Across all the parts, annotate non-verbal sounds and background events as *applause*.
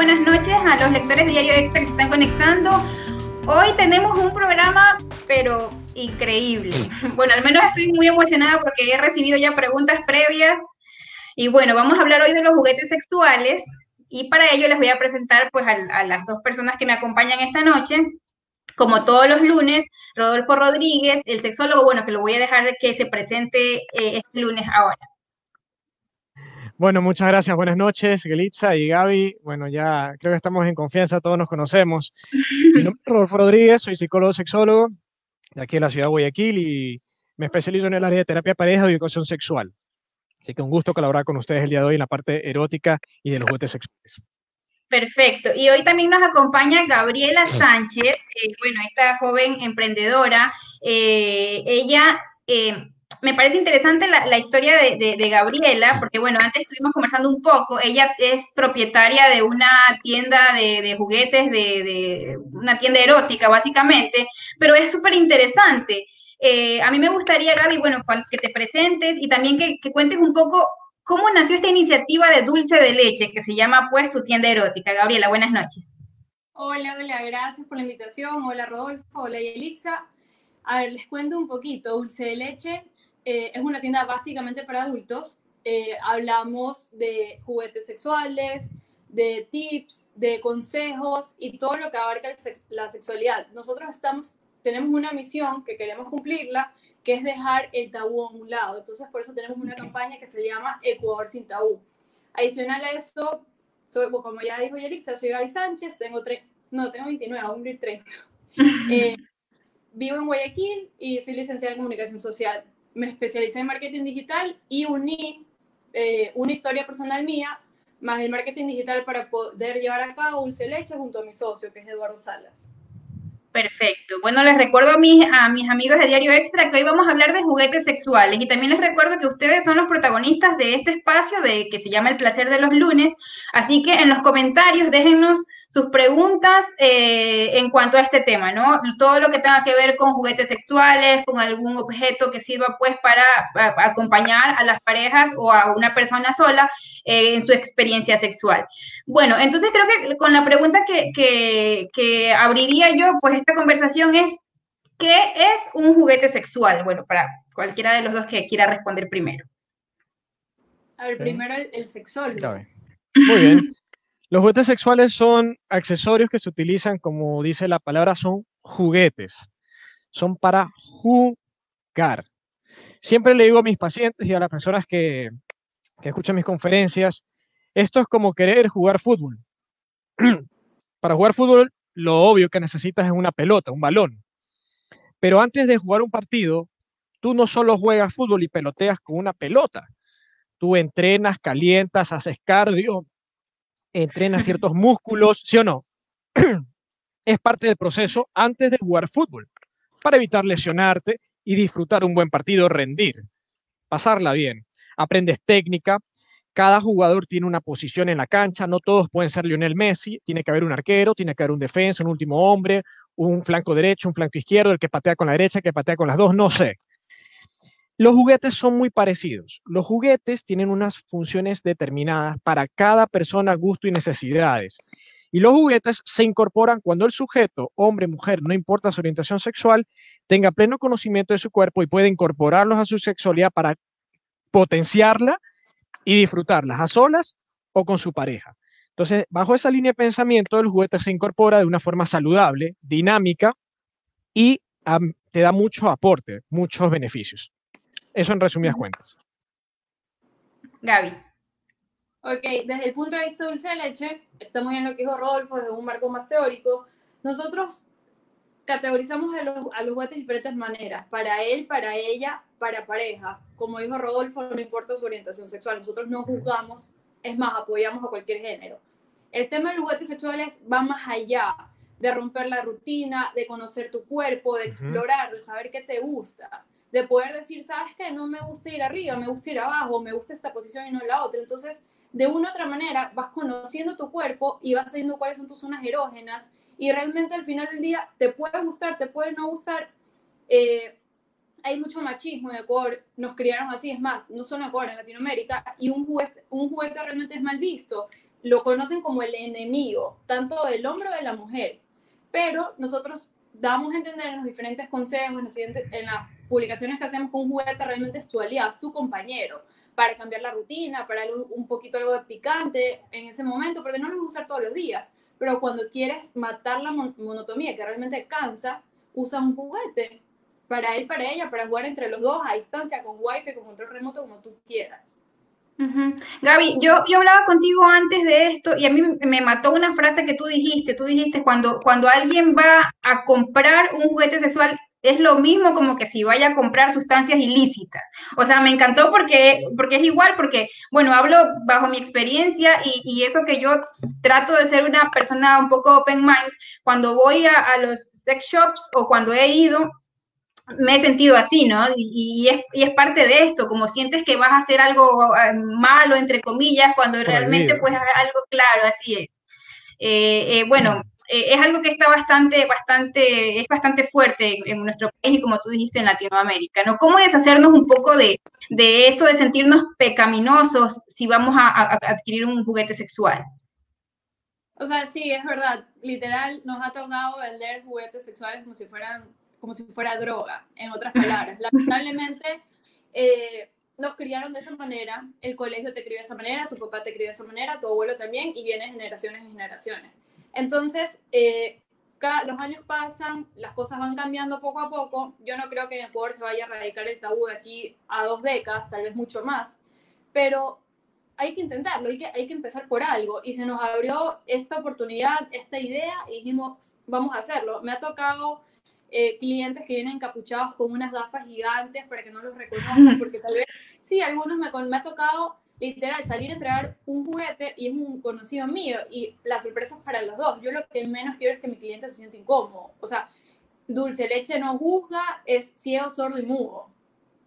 buenas noches a los lectores de Diario Extra que se están conectando. Hoy tenemos un programa, pero increíble. *laughs* Bueno, al menos estoy muy emocionada porque he recibido ya preguntas previas. Y bueno, vamos a hablar hoy de los juguetes sexuales. Y para ello les voy a presentar pues a, las dos personas que me acompañan esta noche. Como todos los lunes, Rodolfo Rodríguez, el sexólogo, bueno, que lo voy a dejar que se presente eh, este lunes ahora. Bueno, muchas gracias. Buenas noches, Gelitza y Gaby. Bueno, ya creo que estamos en confianza, todos nos conocemos. Mi nombre es Rodolfo Rodríguez, soy psicólogo sexólogo de aquí en la ciudad de Guayaquil y me especializo en el área de terapia pareja y educación sexual. Así que un gusto colaborar con ustedes el día de hoy en la parte erótica y de los juguetes sexuales. Perfecto. Y hoy también nos acompaña Gabriela Sánchez, eh, bueno, esta joven emprendedora. Eh, ella eh, me parece interesante la, historia de, Gabriela, porque bueno, antes estuvimos conversando un poco, ella es propietaria de una tienda de, juguetes, de, una tienda erótica básicamente, pero es súper interesante. Eh, a mí me gustaría, Gaby, bueno, que te presentes y también que, que, cuentes un poco cómo nació esta iniciativa de dulce de leche que se llama pues tu tienda erótica. Gabriela, buenas noches. Hola, hola, gracias por la invitación. Hola Rodolfo, hola Yelixa. A ver, les cuento un poquito. Dulce de leche eh, es una tienda básicamente para adultos. Eh, hablamos de juguetes sexuales, de tips, de consejos y todo lo que abarca la sexualidad. Nosotros estamos, tenemos una misión que queremos cumplirla, que es dejar el tabú a un lado. Entonces, por eso tenemos una campaña que se llama Ecuador sin tabú. Adicional a eso, soy, como ya dijo Yerixa, soy Gaby Sánchez, tengo tres, no, tengo 29, a cumplir 30. *laughs* Eh, vivo en Guayaquil y soy licenciada en comunicación social me especialicé en marketing digital y uní eh, una historia personal mía más el marketing digital para poder llevar a cabo Dulce Leche junto a mi socio, que es Eduardo Salas. Perfecto. Bueno, les recuerdo a mis, a mis amigos de Diario Extra que hoy vamos a hablar de juguetes sexuales y también les recuerdo que ustedes son los protagonistas de este espacio de que se llama El placer de los lunes, así que en los comentarios déjennos sus preguntas eh, en cuanto a este tema, ¿no? Todo lo que tenga que ver con juguetes sexuales, con algún objeto que sirva pues para, acompañar a las parejas o a una persona sola eh, en su experiencia sexual. Bueno, entonces creo que con la pregunta que, que abriría yo pues esta conversación es, ¿qué es un juguete sexual? Bueno, para cualquiera de los dos que quiera responder primero. A ver, primero el, el sexólogo. Muy bien. *laughs* Los juguetes sexuales son accesorios que se utilizan, como dice la palabra, son juguetes. Son para jugar. Siempre le digo a mis pacientes y a las personas que, escuchan mis conferencias, esto es como querer jugar fútbol. *clears throat* para jugar fútbol, lo obvio que necesitas es una pelota, un balón. Pero antes de jugar un partido, tú no solo juegas fútbol y peloteas con una pelota. Tú entrenas, calientas, haces cardio, entrena ciertos músculos, ¿sí o no? *clears throat* es parte del proceso antes de jugar fútbol, para evitar lesionarte y disfrutar un buen partido, rendir, pasarla bien. Aprendes técnica, cada jugador tiene una posición en la cancha, no todos pueden ser Lionel Messi, tiene que haber un arquero, tiene que haber un defensa, un último hombre, un flanco derecho, un flanco izquierdo, el que patea con la derecha, el que patea con las dos, no sé. Los juguetes son muy parecidos. Los juguetes tienen unas funciones determinadas para cada persona, gusto y necesidades. Y los juguetes se incorporan cuando el sujeto, hombre, mujer, no importa su orientación sexual, tenga pleno conocimiento de su cuerpo y puede incorporarlos a su sexualidad para potenciarla y disfrutarlas a solas o con su pareja. Entonces, bajo esa línea de pensamiento, el juguete se incorpora de una forma saludable, dinámica y te da mucho aporte, muchos beneficios. Eso en resumidas cuentas. Gaby. Ok, desde el punto de vista de dulce de leche, está muy bien lo que dijo Rodolfo, desde un marco más teórico. Nosotros categorizamos a los, a los juguetes de diferentes maneras, para él, para ella, para pareja. Como dijo Rodolfo, no importa su orientación sexual, nosotros no juzgamos, es más, apoyamos a cualquier género. El tema de los juguetes sexuales va más allá de romper la rutina, de conocer tu cuerpo, de explorar, de saber qué te gusta de poder decir, sabes que no me gusta ir arriba, me gusta ir abajo, me gusta esta posición y no la otra. Entonces, de una u otra manera, vas conociendo tu cuerpo y vas sabiendo cuáles son tus zonas erógenas y realmente al final del día te puede gustar, te puede no gustar. Eh, hay mucho machismo en Ecuador, nos criaron así, es más, no solo en Ecuador, en Latinoamérica, y un juguete, un juguete realmente es mal visto. lo conocen como el enemigo, tanto del hombre o de la mujer. Pero nosotros damos a entender en los diferentes consejos, en, las publicaciones que hacemos con un juguete, realmente es tu aliado, es tu compañero, para cambiar la rutina, para un poquito algo de picante en ese momento, porque no lo vas a usar todos los días. Pero cuando quieres matar la monotomía, que realmente cansa, usa un juguete para él, para ella, para jugar entre los dos a distancia, con wifi, con control remoto, como tú quieras. Gaby, yo, yo hablaba contigo antes de esto y a mí me mató una frase que tú dijiste. Tú dijiste, cuando, cuando alguien va a comprar un juguete sexual, es lo mismo como que si vaya a comprar sustancias ilícitas. O sea, me encantó porque, porque es igual, porque, bueno, hablo bajo mi experiencia y, y eso que yo trato de ser una persona un poco open mind, cuando voy a, a los sex shops o cuando he ido, me he sentido así, ¿no? Y, es, parte de esto, como sientes que vas a hacer algo eh, malo, entre comillas, cuando realmente pues algo claro, así es. Eh, eh, bueno, es algo que está bastante, bastante, es bastante fuerte en, nuestro país y como tú dijiste en Latinoamérica, ¿no? ¿Cómo deshacernos un poco de, esto de sentirnos pecaminosos si vamos a, adquirir un juguete sexual? O sea, sí, es verdad. Literal, nos ha tocado vender juguetes sexuales como si fueran como si fuera droga, en otras palabras. Lamentablemente, eh, nos criaron de esa manera, el colegio te crió de esa manera, tu papá te crió de esa manera, tu abuelo también, y viene generaciones y generaciones. Entonces, eh, los años pasan, las cosas van cambiando poco a poco. Yo no creo que en Ecuador se vaya a erradicar el tabú de aquí a dos décadas, tal vez mucho más, pero hay que intentarlo, hay que, hay que empezar por algo. Y se nos abrió esta oportunidad, esta idea, y dijimos, vamos a hacerlo. Me ha tocado eh, clientes que vienen encapuchados con unas gafas gigantes para que no los reconozcan, porque tal vez, sí, algunos me, me ha tocado literal salir a entregar un juguete y es un conocido mío y la sorpresa es para los dos. Yo lo que menos quiero es que mi cliente se sienta incómodo. O sea, dulce leche no juzga, es ciego, sordo y mudo.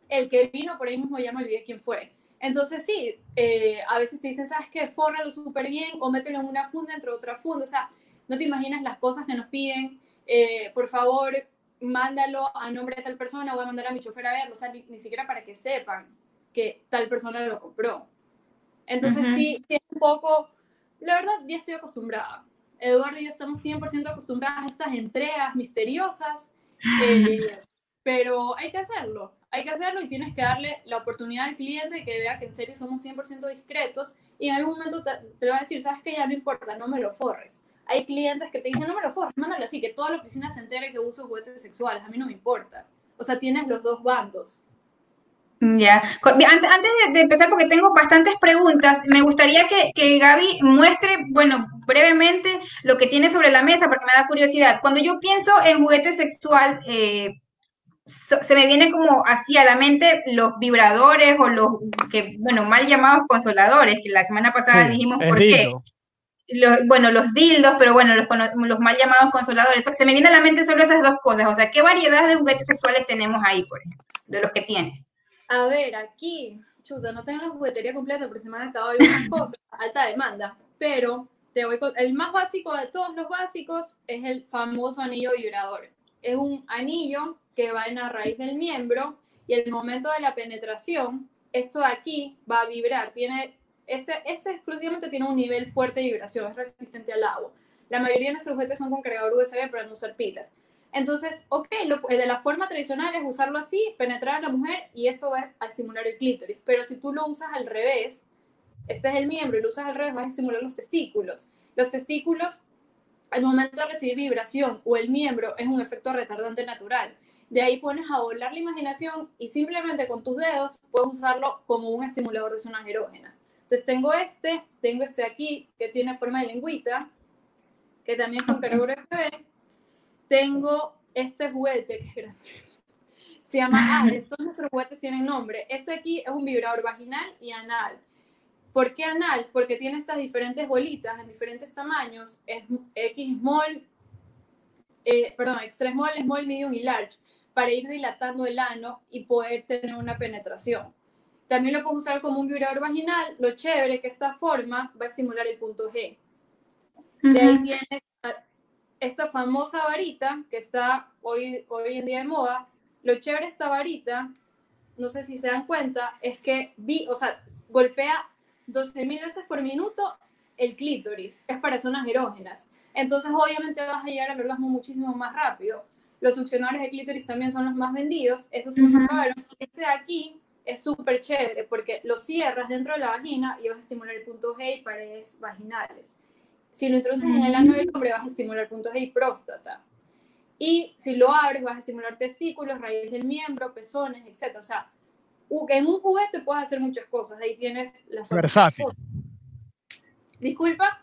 El que vino por ahí mismo ya me olvidé quién fue. Entonces sí, eh, a veces te dicen, ¿sabes qué? Fórralo súper bien o mételo en una funda entre otra funda. O sea, no te imaginas las cosas que nos piden. Eh, por favor, mándalo a nombre de tal persona, voy a mandar a mi chofer a verlo, o sea, ni, siquiera para que sepan que tal persona lo compró. Entonces sí, sí, es un poco, la verdad, ya estoy acostumbrada. Eduardo y yo estamos 100% acostumbradas a estas entregas misteriosas, eh, *laughs* pero hay que hacerlo, hay que hacerlo y tienes que darle la oportunidad al cliente que vea que en serio somos 100% discretos y en algún momento te, te va a decir, sabes que ya no importa, no me lo forres hay clientes que te dicen, no me lo forres, mándalo así, que toda la oficina se entere que uso juguetes sexuales, a mí no me importa. O sea, tienes los dos bandos. Ya, antes de, empezar, porque tengo bastantes preguntas, me gustaría que, que, Gaby muestre, bueno, brevemente lo que tiene sobre la mesa, porque me da curiosidad. Cuando yo pienso en juguete sexual, eh, se me viene como así a la mente los vibradores o los que, bueno, mal llamados consoladores, que la semana pasada dijimos por qué bueno, los dildos, pero bueno, los, los, mal llamados consoladores. Se me viene a la mente solo esas dos cosas. O sea, ¿qué variedad de juguetes sexuales tenemos ahí, por ejemplo, de los que tienes? A ver, aquí, chuta, no tengo la juguetería completa, pero se me han acabado algunas cosas, *laughs* alta demanda. Pero te voy con, el más básico de todos los básicos es el famoso anillo vibrador. Es un anillo que va en la raíz del miembro y el momento de la penetración, esto de aquí va a vibrar. Tiene ese, exclusivamente tiene un nivel fuerte de vibración, es resistente al agua. La mayoría de nuestros juguetes son con cargador USB para no usar pilas. Entonces, ok, eh, de la forma tradicional es usarlo así, penetrar a la mujer y eso va a estimular el clítoris. Pero si tú lo usas al revés, este es el miembro y lo usas al revés, va a estimular los testículos. Los testículos, al momento de recibir vibración o el miembro, es un efecto retardante natural. De ahí pones a volar la imaginación y simplemente con tus dedos puedes usarlo como un estimulador de zonas erógenas. Entonces tengo este, tengo este aquí que tiene forma de lengüita, que también con cargador USB. Tengo este juguete que es grande. Se llama Alex. Todos nuestros juguetes tienen nombre. Este aquí es un vibrador vaginal y anal. ¿Por qué anal? Porque tiene estas diferentes bolitas en diferentes tamaños. Es X small, eh, perdón, extra small, small, medium y large, para ir dilatando el ano y poder tener una penetración. También lo puedes usar como un vibrador vaginal. Lo chévere que esta forma va a estimular el punto G. De ahí tienes esta famosa varita que está hoy, hoy en día de moda. Lo chévere de esta varita, no sé si se dan cuenta, es que vi, o sea, golpea 12.000 veces por minuto el clítoris, es para zonas erógenas. Entonces, obviamente vas a llegar al orgasmo muchísimo más rápido. Los succionadores de clítoris también son los más vendidos, esos son los caros. Este de aquí es súper chévere porque lo cierras dentro de la vagina y vas a estimular el punto G y paredes vaginales. Si lo introduces en el ano del hombre, vas a estimular puntos y próstata. Y si lo abres, vas a estimular testículos, raíz del miembro, pezones, etc. O sea, en un juguete puedes hacer muchas cosas. Ahí tienes la Versátil. Disculpa.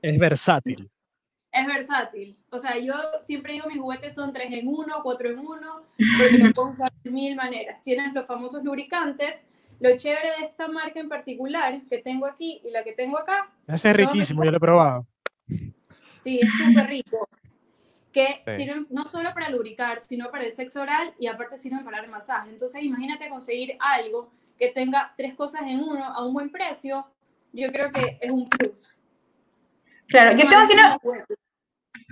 Es versátil. Es versátil. O sea, yo siempre digo mis juguetes son 3 en 1, 4 en 1, porque lo puedo usar de mil maneras. Tienes los famosos lubricantes. Lo chévere de esta marca en particular que tengo aquí y la que tengo acá. Ese es riquísimo, yo lo he probado. Sí, es súper rico. Que sirven no solo para lubricar, sino para el sexo oral y aparte sirven para el masaje. Entonces, imagínate conseguir algo que tenga tres cosas en uno a un buen precio. Yo creo que es un plus. Claro, yo tengo aquí una,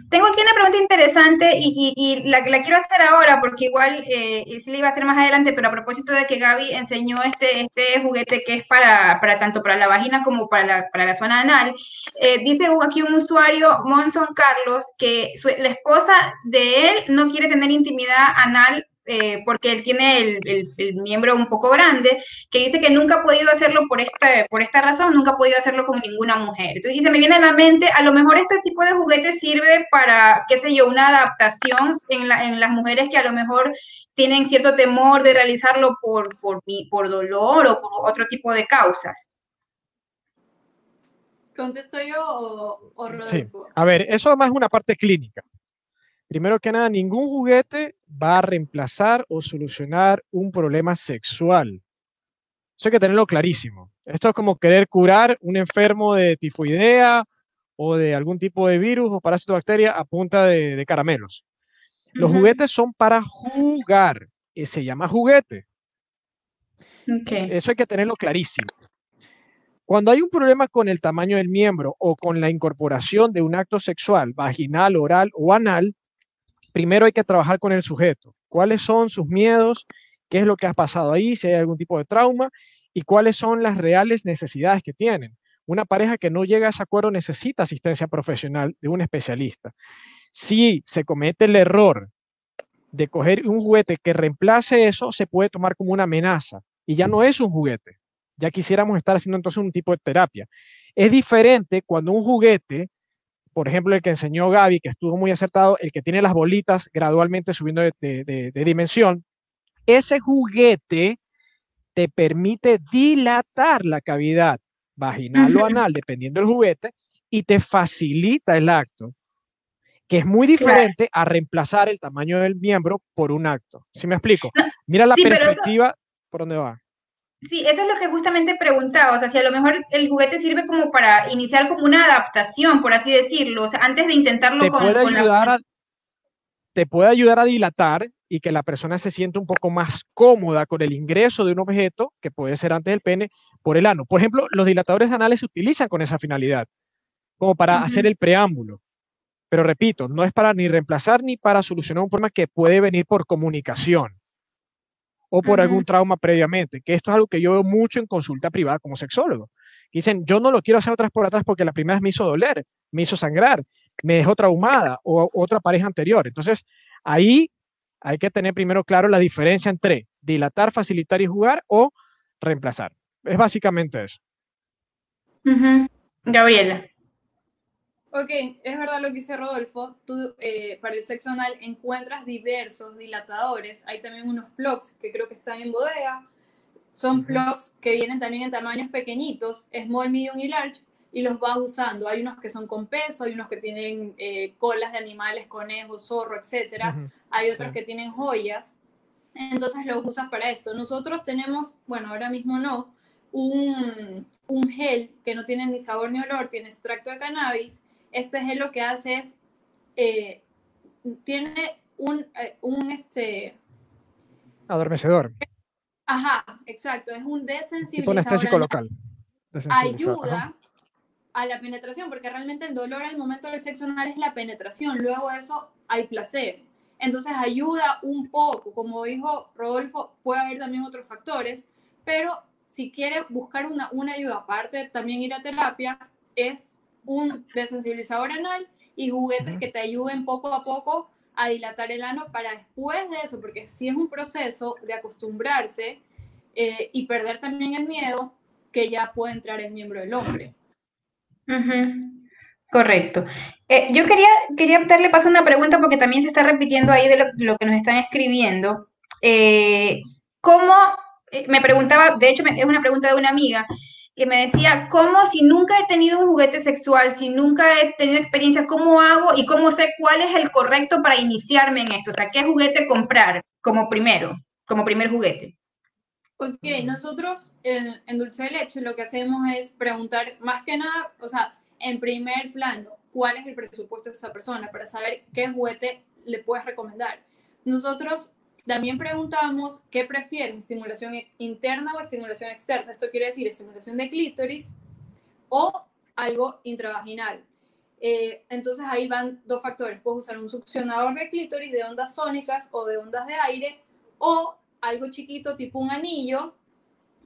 tengo aquí una pregunta interesante y, la, la, quiero hacer ahora porque igual eh, sí la iba a hacer más adelante, pero a propósito de que Gaby enseñó este, este juguete que es para, para tanto para la vagina como para la, para la zona anal, eh, dice aquí un usuario, Monson Carlos, que la esposa de él no quiere tener intimidad anal eh, porque él tiene el, el, miembro un poco grande, que dice que nunca ha podido hacerlo por esta, por esta razón, nunca ha podido hacerlo con ninguna mujer. Entonces, y se me viene a la mente, a lo mejor este tipo de juguete sirve para, qué sé yo, una adaptación en, la, en las mujeres que a lo mejor tienen cierto temor de realizarlo por, por, por dolor o por otro tipo de causas. ¿Contesto yo o, o Rodolfo? Sí. A ver, eso además es una parte clínica. Primero que nada, ningún juguete va a reemplazar o solucionar un problema sexual. Eso hay que tenerlo clarísimo. Esto es como querer curar un enfermo de tifoidea o de algún tipo de virus o parásito bacteria a punta de, caramelos. Los juguetes son para jugar. Y se llama juguete. Eso hay que tenerlo clarísimo. Cuando hay un problema con el tamaño del miembro o con la incorporación de un acto sexual, vaginal, oral o anal, primero hay que trabajar con el sujeto. ¿Cuáles son sus miedos? ¿Qué es lo que ha pasado ahí? Si hay algún tipo de trauma y cuáles son las reales necesidades que tienen. Una pareja que no llega a ese acuerdo necesita asistencia profesional de un especialista. Si se comete el error de coger un juguete que reemplace eso, se puede tomar como una amenaza y ya no es un juguete. Ya quisiéramos estar haciendo entonces un tipo de terapia. Es diferente cuando un juguete por ejemplo, el que enseñó Gaby, que estuvo muy acertado, el que tiene las bolitas gradualmente subiendo de, dimensión, ese juguete te permite dilatar la cavidad vaginal o anal, dependiendo del juguete, y te facilita el acto, que es muy diferente a reemplazar el tamaño del miembro por un acto. ¿Sí me explico? Mira la perspectiva por dónde va. Sí, eso es lo que justamente preguntaba, o sea, si a lo mejor el juguete sirve como para iniciar como una adaptación, por así decirlo, o sea, antes de intentarlo te puede ayudar Te puede ayudar a dilatar y que la persona se sienta un poco más cómoda con el ingreso de un objeto, que puede ser antes del pene, por el ano. Por ejemplo, los dilatadores anales se utilizan con esa finalidad, como para hacer el preámbulo. Pero repito, no es para ni reemplazar ni para solucionar un problema que puede venir por comunicación o por algún trauma previamente, que esto es algo que yo veo mucho en consulta privada como sexólogo. Dicen, yo no lo quiero hacer atrás por atrás porque la primera vez me hizo doler, me hizo sangrar, me dejó traumada o otra pareja anterior. Entonces, ahí hay que tener primero claro la diferencia entre dilatar, facilitar y jugar o reemplazar. Es básicamente eso. Gabriela. Ok, es verdad lo que dice Rodolfo. Tú eh, para el sexo anal encuentras diversos dilatadores. Hay también unos plugs que creo que están en bodega. Son plugs que vienen también en tamaños pequeñitos, small, medium y large, y los vas usando. Hay unos que son con peso, hay unos que tienen eh, colas de animales, conejos, zorro, etc. Hay otros que tienen joyas. Entonces los usas para esto. Nosotros tenemos, bueno, ahora mismo no, un, un gel que no tiene ni sabor ni olor, tiene extracto de cannabis este gel lo que hace es, eh, tiene un, eh, un este... Adormecedor. Ajá, exacto, es un desensibilizador. Anestésico local. Ayuda a la penetración, porque realmente el dolor al momento del sexo anal es la penetración, luego de eso hay placer. Entonces ayuda un poco, como dijo Rodolfo, puede haber también otros factores, pero si quiere buscar una, una ayuda aparte, también ir a terapia, es un desensibilizador anal y juguetes que te ayuden poco a poco a dilatar el ano para después de eso, porque si es un proceso de acostumbrarse eh, y perder también el miedo, que ya puede entrar el miembro del hombre. Correcto. Eh, yo quería, quería darle paso a una pregunta porque también se está repitiendo ahí de lo, que nos están escribiendo. Eh, ¿Cómo, me preguntaba, de hecho es una pregunta de una amiga, que me decía, ¿cómo si nunca he tenido un juguete sexual, si nunca he tenido experiencia, cómo hago y cómo sé cuál es el correcto para iniciarme en esto? O sea, ¿qué juguete comprar como primero, como primer juguete? Ok, nosotros en, Dulce de Leche lo que hacemos es preguntar más que nada, o sea, en primer plano, cuál es el presupuesto de esa persona para saber qué juguete le puedes recomendar. Nosotros también preguntamos qué prefieren, estimulación interna o estimulación externa. Esto quiere decir estimulación de clítoris o algo intravaginal. Eh, entonces ahí van dos factores. Puedes usar un succionador de clítoris de ondas sónicas o de ondas de aire o algo chiquito tipo un anillo,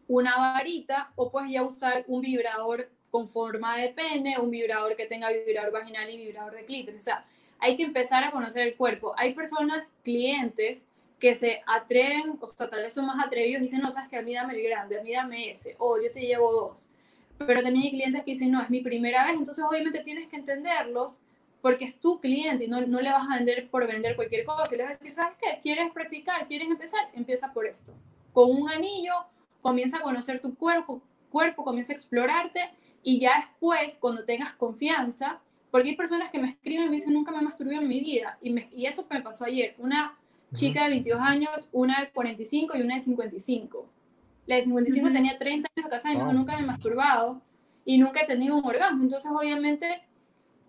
una varita o puedes ya usar un vibrador con forma de pene, un vibrador que tenga vibrador vaginal y vibrador de clítoris. O sea, hay que empezar a conocer el cuerpo. Hay personas, clientes, que se atreven, o sea, tal vez son más atrevidos dicen, no, sabes que a mí dame el grande, a mí dame ese, o yo te llevo dos. Pero también hay clientes que dicen, no, es mi primera vez, entonces obviamente tienes que entenderlos porque es tu cliente y no, no le vas a vender por vender cualquier cosa. Y le vas a decir, ¿sabes qué? ¿Quieres practicar? ¿Quieres empezar? Empieza por esto. Con un anillo, comienza a conocer tu cuerpo, cuerpo comienza a explorarte y ya después, cuando tengas confianza, porque hay personas que me escriben y me dicen, nunca me masturbé en mi vida. Y, me, y eso me pasó ayer. Una chica de 22 años, una de 45 y una de 55. La de 55 tenía 30 años de casada y nunca me he masturbado y nunca he tenido un orgasmo. Entonces, obviamente,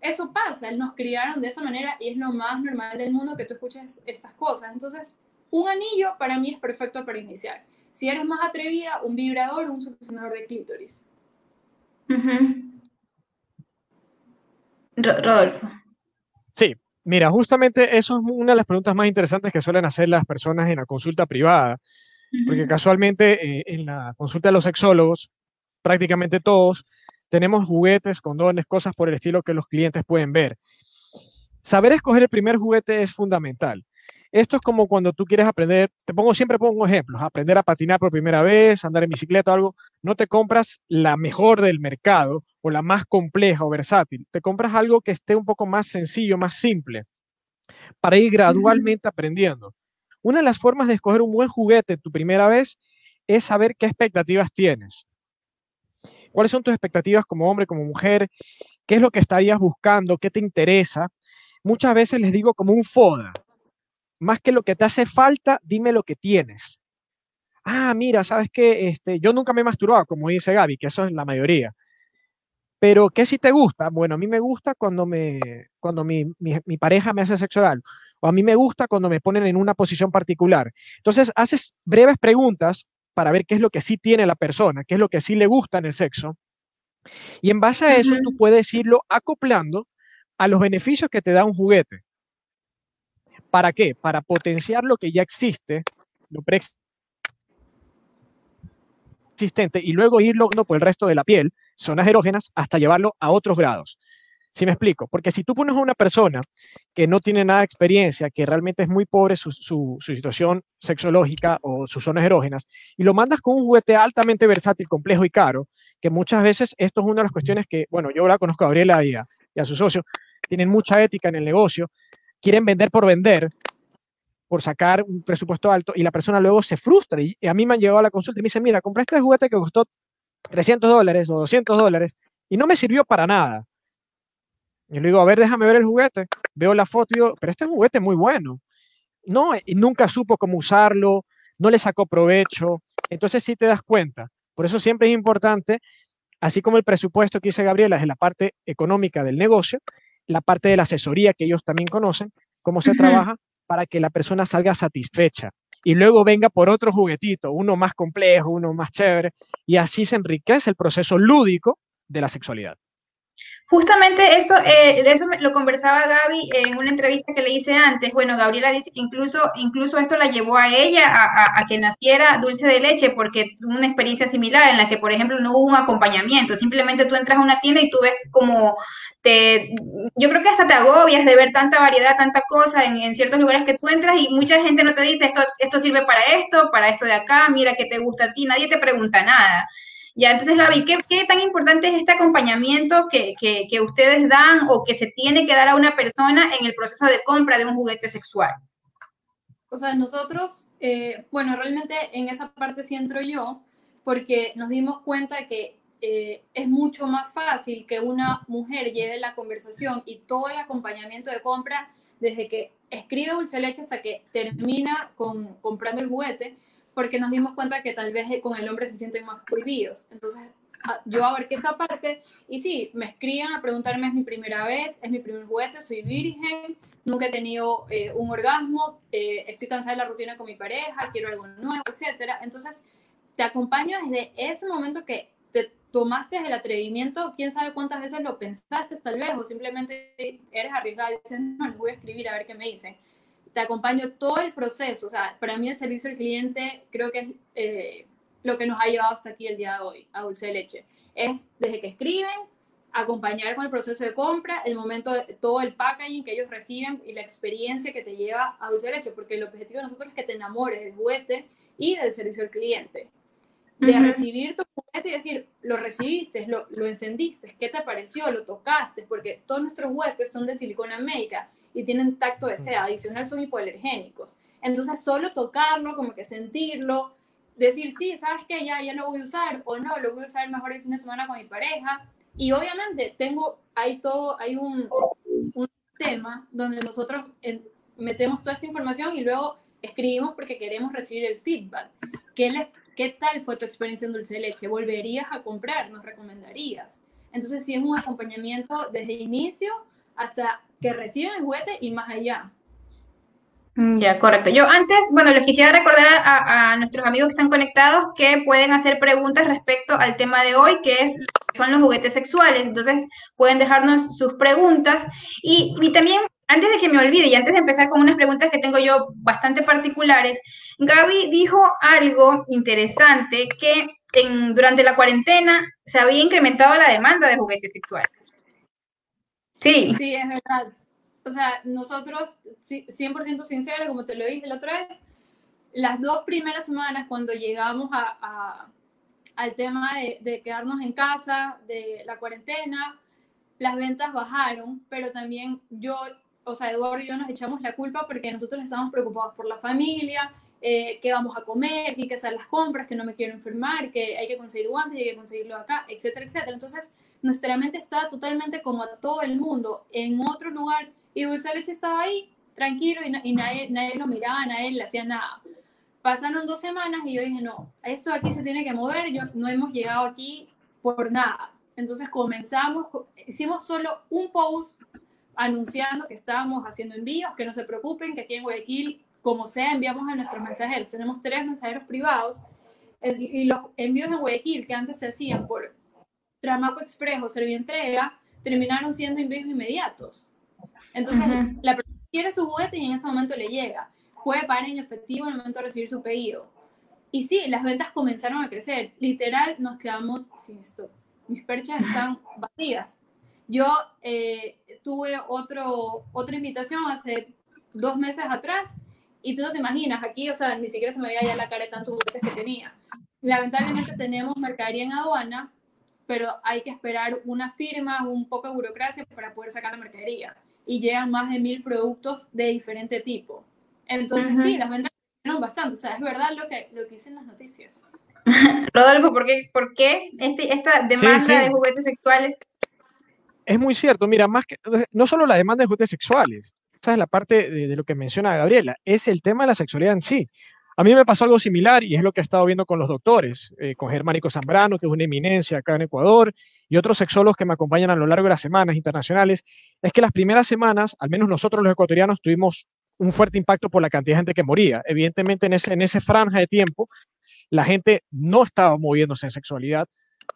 eso pasa. Nos criaron de esa manera y es lo más normal del mundo que tú escuches estas cosas. Entonces, un anillo para mí es perfecto para iniciar. Si eres más atrevida, un vibrador, un succionador de clítoris. Rodolfo. Mira, justamente eso es una de las preguntas más interesantes que suelen hacer las personas en la consulta privada, porque casualmente eh, en la consulta de los sexólogos, prácticamente todos tenemos juguetes, condones, cosas por el estilo que los clientes pueden ver. Saber escoger el primer juguete es fundamental. Esto es como cuando tú quieres aprender, te pongo siempre pongo ejemplos, aprender a patinar por primera vez, andar en bicicleta o algo, no te compras la mejor del mercado o la más compleja o versátil, te compras algo que esté un poco más sencillo, más simple, para ir gradualmente aprendiendo. Una de las formas de escoger un buen juguete tu primera vez es saber qué expectativas tienes. ¿Cuáles son tus expectativas como hombre, como mujer? ¿Qué es lo que estarías buscando? ¿Qué te interesa? Muchas veces les digo como un FODA, más que lo que te hace falta, dime lo que tienes. Ah, mira, sabes que este, yo nunca me he masturbado, como dice Gaby, que eso es la mayoría. Pero, ¿qué si te gusta? Bueno, a mí me gusta cuando, me, cuando mi, mi, pareja me hace sexo oral, o a mí me gusta cuando me ponen en una posición particular. Entonces, haces breves preguntas para ver qué es lo que sí tiene la persona, qué es lo que sí le gusta en el sexo. Y en base a eso, tú puedes irlo acoplando a los beneficios que te da un juguete. ¿Para qué? Para potenciar lo que ya existe, lo preexistente, y luego irlo por el resto de la piel, zonas erógenas, hasta llevarlo a otros grados. ¿Sí me explico? Porque si tú pones a una persona que no tiene nada de experiencia, que realmente es muy pobre su, situación sexológica o sus zonas erógenas, y lo mandas con un juguete altamente versátil, complejo y caro, que muchas veces esto es una de las cuestiones que, bueno, yo ahora conozco a Gabriela y a, y a su socio, tienen mucha ética en el negocio, quieren vender por vender, por sacar un presupuesto alto, y la persona luego se frustra. Y, a mí me han llegado a la consulta y me dicen, mira, compré este juguete que costó 300 dólares o 200 dólares y no me sirvió para nada. Y le digo, a ver, déjame ver el juguete. Veo la foto y digo, pero este juguete es muy bueno. No, y nunca supo cómo usarlo, no le sacó provecho. Entonces sí te das cuenta. Por eso siempre es importante, así como el presupuesto que dice Gabriela es la parte económica del negocio, la parte de la asesoría que ellos también conocen, cómo se trabaja para que la persona salga satisfecha y luego venga por otro juguetito, uno más complejo, uno más chévere, y así se enriquece el proceso lúdico de la sexualidad. Justamente eso, eh, eso lo conversaba Gaby en una entrevista que le hice antes. Bueno, Gabriela dice que incluso, incluso esto la llevó a ella a, a, que naciera dulce de leche porque tuvo una experiencia similar en la que, por ejemplo, no hubo un acompañamiento. Simplemente tú entras a una tienda y tú ves como te, yo creo que hasta te agobias de ver tanta variedad, tanta cosa en, en, ciertos lugares que tú entras y mucha gente no te dice esto, esto sirve para esto, para esto de acá, mira que te gusta a ti, nadie te pregunta nada. Ya, entonces, Gaby, ¿qué, ¿qué, tan importante es este acompañamiento que, que, ustedes dan o que se tiene que dar a una persona en el proceso de compra de un juguete sexual? O sea, nosotros, eh, bueno, realmente en esa parte sí entro yo, porque nos dimos cuenta que eh, es mucho más fácil que una mujer lleve la conversación y todo el acompañamiento de compra desde que escribe dulce leche hasta que termina con, comprando el juguete, porque nos dimos cuenta que tal vez con el hombre se sienten más prohibidos. Entonces, yo abarqué esa parte y sí, me escriban a preguntarme, es mi primera vez, es mi primer juguete, soy virgen, nunca he tenido eh, un orgasmo, eh, estoy cansada de la rutina con mi pareja, quiero algo nuevo, etc. Entonces, te acompaño desde ese momento que te tomaste el atrevimiento, quién sabe cuántas veces lo pensaste tal vez, o simplemente eres arriesgada y dices, no, les voy a escribir a ver qué me dicen te acompaño todo el proceso. O sea, para mí el servicio al cliente creo que es eh, lo que nos ha llevado hasta aquí el día de hoy, a Dulce de Leche. Es desde que escriben, acompañar con el proceso de compra, el momento de todo el packaging que ellos reciben y la experiencia que te lleva a Dulce de Leche, porque el objetivo de nosotros es que te enamores del juguete y del servicio al cliente. De recibir tu juguete y decir, lo recibiste, lo, lo encendiste, ¿qué te pareció? Lo tocaste, porque todos nuestros juguetes son de silicona médica y tienen tacto de seda, adicional son hipoalergénicos. Entonces, solo tocarlo, como que sentirlo, decir, sí, ¿sabes qué? Ya, ya lo voy a usar, o no, lo voy a usar mejor el fin de semana con mi pareja. Y obviamente tengo, hay todo, hay un, un tema donde nosotros metemos toda esta información y luego escribimos porque queremos recibir el feedback. ¿Qué, ¿Qué tal fue tu experiencia en dulce de leche? ¿Volverías a comprar? ¿Nos recomendarías? Entonces, sí es un acompañamiento desde el inicio hasta que reciben el juguete y más allá. Mm, ya, correcto. Yo antes, bueno, les quisiera recordar a, nuestros amigos que están conectados que pueden hacer preguntas respecto al tema de hoy, que es son los juguetes sexuales. Entonces, pueden dejarnos sus preguntas. Y, y también, antes de que me olvide y antes de empezar con unas preguntas que tengo yo bastante particulares, Gaby dijo algo interesante que durante la cuarentena se había incrementado la demanda de juguetes sexuales. Sí. Sí, es verdad. O sea, nosotros, 100% sinceros, como te lo dije la otra vez, las dos primeras semanas cuando llegamos a, al tema de, de, quedarnos en casa, de la cuarentena, las ventas bajaron, pero también yo, o sea, Eduardo y yo nos echamos la culpa porque nosotros estábamos preocupados por la familia, eh, qué vamos a comer, qué hay que hacer las compras, que no me quiero enfermar, que hay que conseguir guantes, hay que conseguirlo acá, etcétera, etcétera. Entonces, nuestra mente estaba totalmente como a todo el mundo, en otro lugar, y Dulce Leche estaba ahí, tranquilo, y, nadie, nadie lo miraba, nadie le hacía nada. Pasaron dos semanas y yo dije, no, esto aquí se tiene que mover, yo, no hemos llegado aquí por nada. Entonces comenzamos, hicimos solo un post anunciando que estábamos haciendo envíos, que no se preocupen, que aquí en Guayaquil, como sea, enviamos a nuestros mensajeros. Tenemos tres mensajeros privados y los envíos en Guayaquil que antes se hacían por Tramaco Express o Servientrega terminaron siendo envíos inmediatos. Entonces, la persona quiere su juguete y en ese momento le llega. Puede pagar en efectivo en el momento de recibir su pedido. Y sí, las ventas comenzaron a crecer. Literal, nos quedamos sin esto. Mis perchas están vacías. Yo eh, tuve otro, otra invitación hace dos meses atrás y tú no te imaginas, aquí, o sea, ni siquiera se me veía ya la cara de tantos juguetes que tenía. Lamentablemente tenemos mercadería en aduana pero hay que esperar una firma, un poco de burocracia para poder sacar la mercadería. Y llegan más de mil productos de diferente tipo. Entonces, sí, las ventas fueron bastante. O sea, es verdad lo que, lo que dicen las noticias. *laughs* Rodolfo, ¿por qué, por qué este, esta demanda de juguetes sexuales? Es muy cierto. Mira, más que, no solo la demanda de juguetes sexuales, esa es la parte de, de, lo que menciona Gabriela, es el tema de la sexualidad en sí. A mí me pasó algo similar y es lo que he estado viendo con los doctores, eh, con Germánico Zambrano, que es una eminencia acá en Ecuador, y otros sexólogos que me acompañan a lo largo de las semanas internacionales, es que las primeras semanas, al menos nosotros los ecuatorianos, tuvimos un fuerte impacto por la cantidad de gente que moría. Evidentemente en ese, en ese franja de tiempo, la gente no estaba moviéndose en sexualidad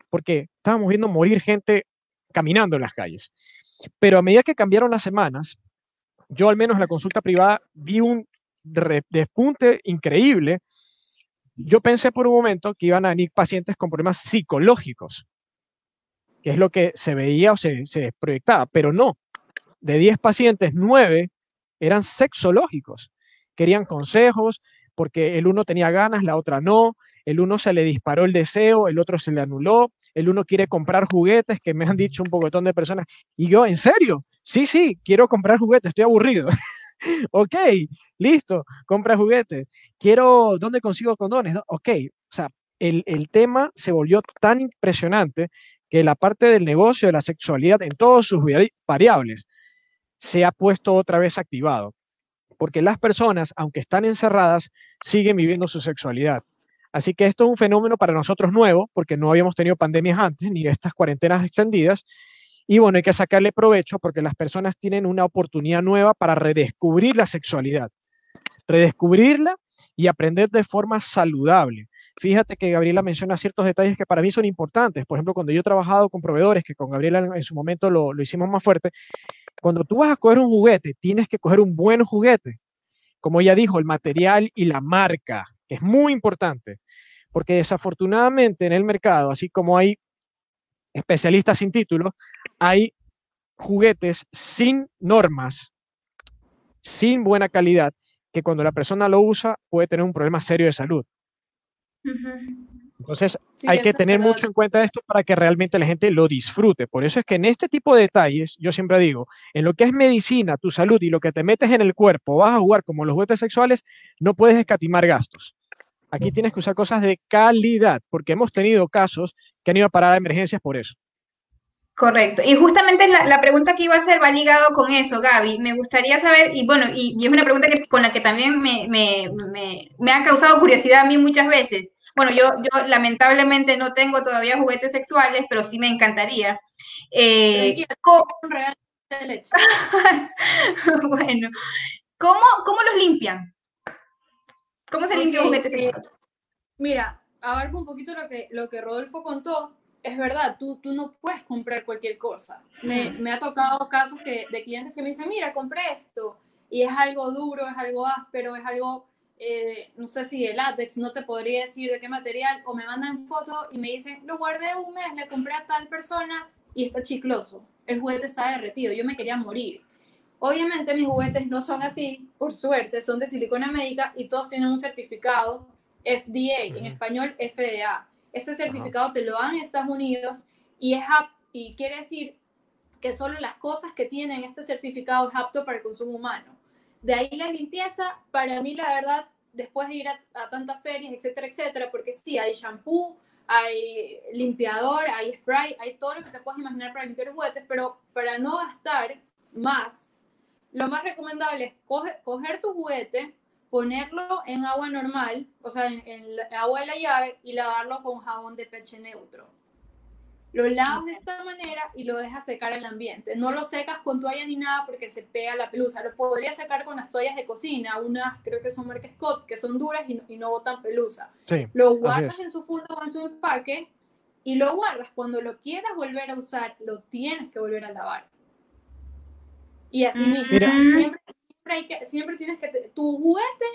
porque estábamos viendo morir gente caminando en las calles. Pero a medida que cambiaron las semanas, yo al menos en la consulta privada vi un despunte increíble. Yo pensé por un momento que iban a venir pacientes con problemas psicológicos, que es lo que se veía o se, se proyectaba, pero no. De 10 pacientes, 9 eran sexológicos. Querían consejos porque el uno tenía ganas, la otra no, el uno se le disparó el deseo, el otro se le anuló, el uno quiere comprar juguetes, que me han dicho un pocotón de personas, y yo, ¿en serio? Sí, sí, quiero comprar juguetes, estoy aburrido. *laughs* *laughs* ok, listo, compra juguetes. Quiero, ¿dónde consigo condones? Ok, o sea, el, el tema se volvió tan impresionante que la parte del negocio de la sexualidad en todas sus variables se ha puesto otra vez activado. Porque las personas, aunque están encerradas, siguen viviendo su sexualidad. Así que esto es un fenómeno para nosotros nuevo, porque no habíamos tenido pandemias antes, ni estas cuarentenas extendidas. Y bueno, hay que sacarle provecho porque las personas tienen una oportunidad nueva para redescubrir la sexualidad, redescubrirla y aprender de forma saludable. Fíjate que Gabriela menciona ciertos detalles que para mí son importantes. Por ejemplo, cuando yo he trabajado con proveedores, que con Gabriela en, su momento lo, lo hicimos más fuerte, cuando tú vas a coger un juguete, tienes que coger un buen juguete. Como ella dijo, el material y la marca es muy importante, porque desafortunadamente en el mercado, así como hay especialistas sin título, hay juguetes sin normas, sin buena calidad, que cuando la persona lo usa puede tener un problema serio de salud. Entonces hay que tener mucho en cuenta esto para que realmente la gente lo disfrute. Por eso es que en este tipo de detalles, yo siempre digo, en lo que es medicina, tu salud y lo que te metes en el cuerpo, vas a jugar como los juguetes sexuales, no puedes escatimar gastos. Aquí tienes que usar cosas de calidad, porque hemos tenido casos que han ido a parar a emergencias por eso. Correcto. Y justamente la, pregunta que iba a hacer va ligado con eso, Gaby. Me gustaría saber, y bueno, y, es una pregunta que, con la que también me, me, me, ha causado curiosidad a mí muchas veces. Bueno, yo, yo lamentablemente no tengo todavía juguetes sexuales, pero sí me encantaría. Eh, *laughs* bueno, ¿cómo, ¿cómo los limpian? ¿Cómo se limpia un juguete Mira, abarco un poquito lo que, lo que Rodolfo contó. Es verdad, tú, tú no puedes comprar cualquier cosa. Me, me ha tocado casos que, de clientes que me dicen, mira, compré esto. Y es algo duro, es algo áspero, es algo, eh, no sé si de látex, no te podría decir de qué material. O me mandan fotos y me dicen, lo guardé un mes, le compré a tal persona y está chicloso. El juguete está derretido, yo me quería morir. Obviamente mis juguetes no son así, por suerte, son de silicona médica y todos tienen un certificado FDA, en español FDA. Ese certificado te lo dan en Estados Unidos y, es y quiere decir que solo las cosas que tienen este certificado es apto para el consumo humano. De ahí la limpieza, para mí la verdad, después de ir a, a tantas ferias, etcétera, etcétera, porque sí, hay shampoo, hay limpiador, hay spray, hay todo lo que te puedas imaginar para limpiar juguetes, pero para no gastar más, lo más recomendable es coger, tu juguete, ponerlo en agua normal, o sea, en, el agua de la llave y lavarlo con jabón de peche neutro. Lo lavas de esta manera y lo dejas secar en el ambiente. No lo secas con toalla ni nada porque se pega la pelusa. Lo podrías secar con las toallas de cocina, unas creo que son marca Scott, que son duras y no, y no botan pelusa. lo guardas en su funda o en su empaque y lo guardas. Cuando lo quieras volver a usar, lo tienes que volver a lavar. Y así mm. mismo, siempre, tienes que, tu juguete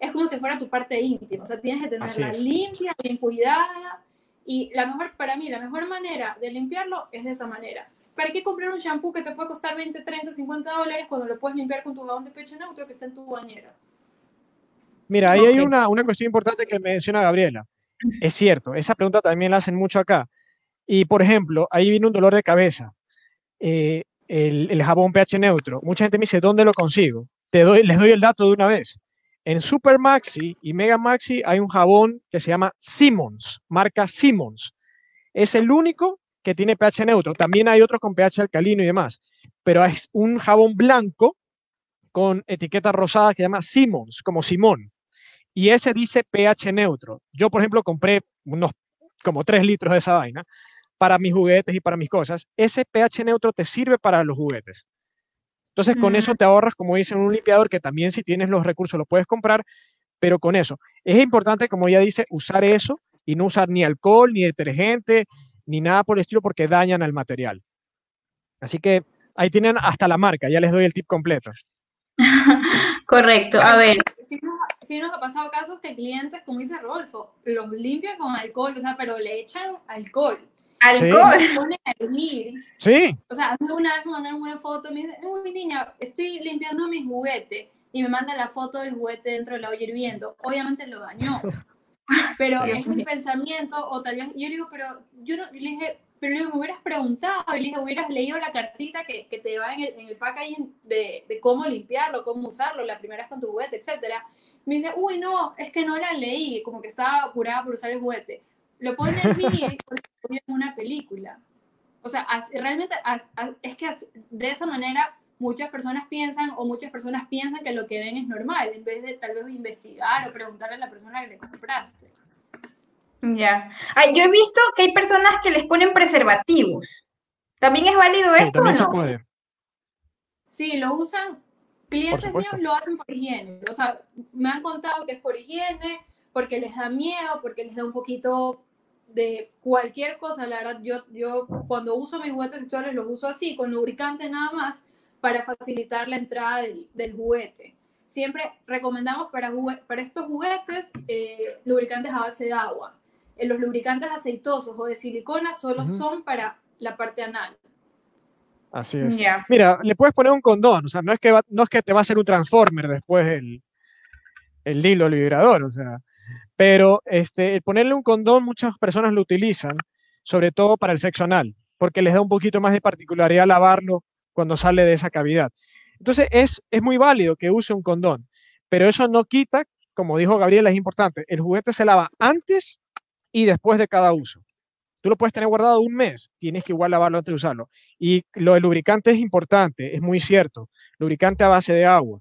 es como si fuera tu parte íntima, o sea, tienes que tenerla limpia, bien cuidada, y la mejor, para mí, la mejor manera de limpiarlo es de esa manera. ¿Para qué comprar un shampoo que te puede costar 20, 30, 50 dólares cuando lo puedes limpiar con tu jabón de pecho neutro que está en tu bañera? Mira, ahí hay una, una cuestión importante que menciona Gabriela. Es cierto, esa pregunta también la hacen mucho acá. Y, por ejemplo, ahí viene un dolor de cabeza. Eh, el, jabón pH neutro. Mucha gente me dice, ¿dónde lo consigo? Te doy, les doy el dato de una vez. En Super Maxi y Mega Maxi hay un jabón que se llama Simmons, marca Simmons. Es el único que tiene pH neutro. También hay otros con pH alcalino y demás. Pero es un jabón blanco con etiqueta rosada que se llama Simmons, como Simón. Y ese dice pH neutro. Yo, por ejemplo, compré unos como 3 litros de esa vaina para mis juguetes y para mis cosas, ese pH neutro te sirve para los juguetes. Entonces, con eso te ahorras, como dicen, un limpiador que también si tienes los recursos lo puedes comprar, pero con eso. Es importante, como ya dice, usar eso y no usar ni alcohol, ni detergente, ni nada por el estilo porque dañan al material. Así que ahí tienen hasta la marca, ya les doy el tip completo. *laughs* Correcto, a ver. Sí, nos, ha pasado casos que clientes, como dice Rodolfo, los limpian con alcohol, o sea, pero le echan alcohol. Alcohol. *laughs* Sí. O sea, una vez me mandaron una foto y me dicen, uy, niña, estoy limpiando mi juguete. Y me mandan la foto del juguete dentro de la olla hirviendo. Obviamente lo dañó. *laughs* Pero es un pensamiento, o tal vez, yo digo, pero yo no, le dije, pero le me hubieras preguntado, le dije, hubieras leído la cartita que, que te va en el, en el packaging de, de, cómo limpiarlo, cómo usarlo, la primera es con tu juguete, etcétera. Me dice, uy, no, es que no la leí, como que estaba apurada por usar el juguete. Lo ponen en en una película. O sea, realmente es que de esa manera muchas personas piensan o muchas personas piensan que lo que ven es normal, en vez de tal vez investigar o preguntarle a la persona que le compraste. Ya. yo he visto que hay personas que les ponen preservativos. ¿También es válido esto también o no? Se puede. Sí, lo usan. Clientes míos lo hacen por higiene. O sea, me han contado que es por higiene, porque les da miedo, porque les da un poquito de cualquier cosa. La verdad, yo, yo cuando uso mis juguetes sexuales los uso así, con lubricante nada más, para facilitar la entrada del, juguete. Siempre recomendamos para, para estos juguetes eh, lubricantes a base de agua. Eh, los lubricantes aceitosos o de silicona solo son para la parte anal. Así es. Mira, le puedes poner un condón, o sea, no es que, no es que te va a hacer un transformer después el, el hilo el vibrador, o sea, pero este, ponerle un condón muchas personas lo utilizan, sobre todo para el sexo anal, porque les da un poquito más de particularidad lavarlo cuando sale de esa cavidad. Entonces es, es muy válido que use un condón, pero eso no quita, como dijo Gabriela, es importante, el juguete se lava antes y después de cada uso. Tú lo puedes tener guardado un mes, tienes que igual lavarlo antes de usarlo. Y lo del lubricante es importante, es muy cierto. Lubricante a base de agua.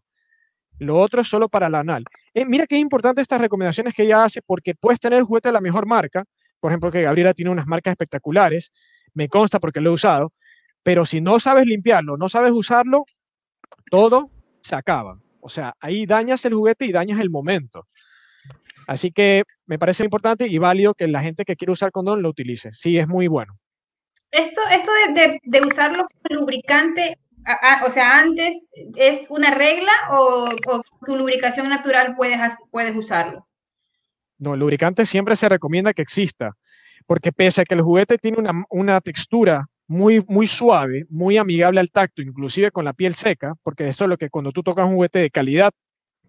Lo otro es solo para la anal. Eh, mira qué importante estas recomendaciones que ella hace porque puedes tener el juguete de la mejor marca. Por ejemplo, que Gabriela tiene unas marcas espectaculares. Me consta porque lo he usado. Pero si no sabes limpiarlo, no sabes usarlo, todo se acaba. O sea, ahí dañas el juguete y dañas el momento. Así que me parece importante y válido que la gente que quiere usar condón lo utilice. Sí, es muy bueno. Esto, esto de, de, usarlo como lubricante, o sea, antes, ¿es una regla o, tu lubricación natural puedes, puedes usarlo? No, el lubricante siempre se recomienda que exista, porque pese a que el juguete tiene una, una textura muy, muy suave, muy amigable al tacto, inclusive con la piel seca, porque esto es lo que cuando tú tocas un juguete de calidad,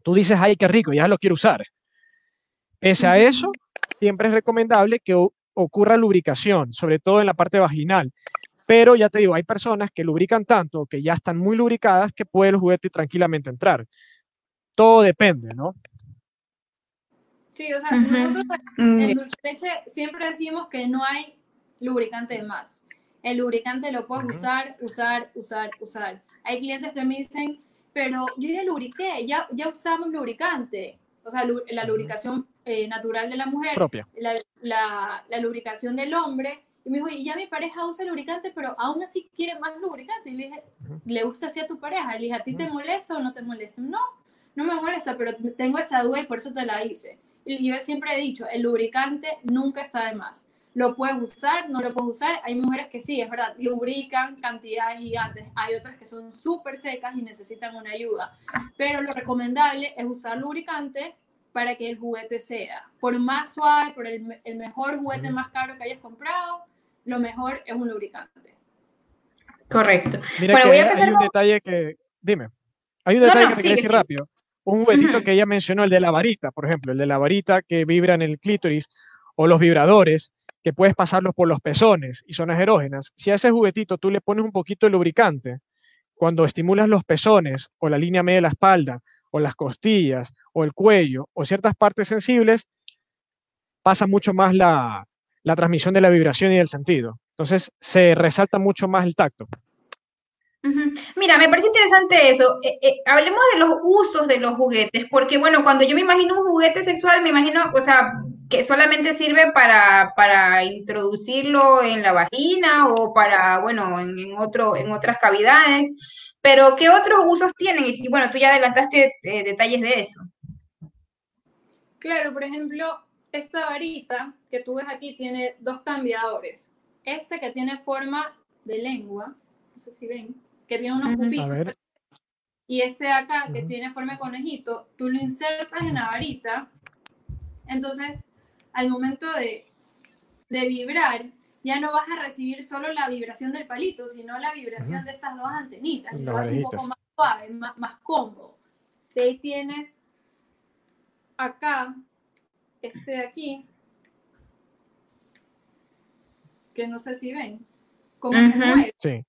tú dices, ay, qué rico, ya lo quiero usar. Pese a eso, siempre es recomendable que ocurra lubricación, sobre todo en la parte vaginal. Pero ya te digo, hay personas que lubrican tanto, que ya están muy lubricadas, que puede el juguete tranquilamente entrar. Todo depende, ¿no? Sí, o sea, nosotros en Dulce Leche siempre decimos que no hay lubricante de más el lubricante lo puedes usar, usar, usar, usar. Hay clientes que me dicen, pero yo ya lubriqué, ya, ya usamos lubricante. O sea, la lubricación eh, natural de la mujer, La, la, la, lubricación del hombre. Y me dijo, y ya mi pareja usa lubricante, pero aún así quiere más lubricante. Y le dije, ¿le gusta así a tu pareja? Le dije, ¿a ti te molesta o no te molesta? No, no me molesta, pero tengo esa duda y por eso te la hice. Y yo siempre he dicho, el lubricante nunca está de más lo puedes usar, no lo puedes usar. Hay mujeres que sí, es verdad, lubrican cantidades gigantes. Hay otras que son súper secas y necesitan una ayuda. Pero lo recomendable es usar lubricante para que el juguete sea. Por más suave, por el, mejor juguete más caro que hayas comprado, lo mejor es un lubricante. Correcto. Mira que hay un detalle que, dime, hay un detalle que te quiero decir rápido. Un juguetito que ella mencionó, el de la varita, por ejemplo, el de la varita que vibra en el clítoris o los vibradores que puedes pasarlos por los pezones y zonas erógenas, si a ese juguetito tú le pones un poquito de lubricante, cuando estimulas los pezones o la línea media de la espalda o las costillas o el cuello o ciertas partes sensibles, pasa mucho más la, la transmisión de la vibración y del sentido. Entonces se resalta mucho más el tacto. Mira, me parece interesante eso. Eh, eh, hablemos de los usos de los juguetes, porque bueno, cuando yo me imagino un juguete sexual, me imagino, o sea, que solamente sirve para, para introducirlo en la vagina o para, bueno, en, otro, en otras cavidades. Pero, ¿qué otros usos tienen? Y, bueno, tú ya adelantaste eh, detalles de eso. Claro, por ejemplo, esta varita que tú ves aquí tiene dos cambiadores. Este que tiene forma de lengua no sé si ven, que tiene unos pupitos. Y este de acá, que tiene forma de conejito, tú lo insertas en la varita. Entonces, al momento de, de vibrar, ya no vas a recibir solo la vibración del palito, sino la vibración de estas dos antenitas. Y lo vas un poco más suave, más, más cómodo. De ahí tienes acá, este de aquí, que no sé si ven, cómo se mueve. Sí.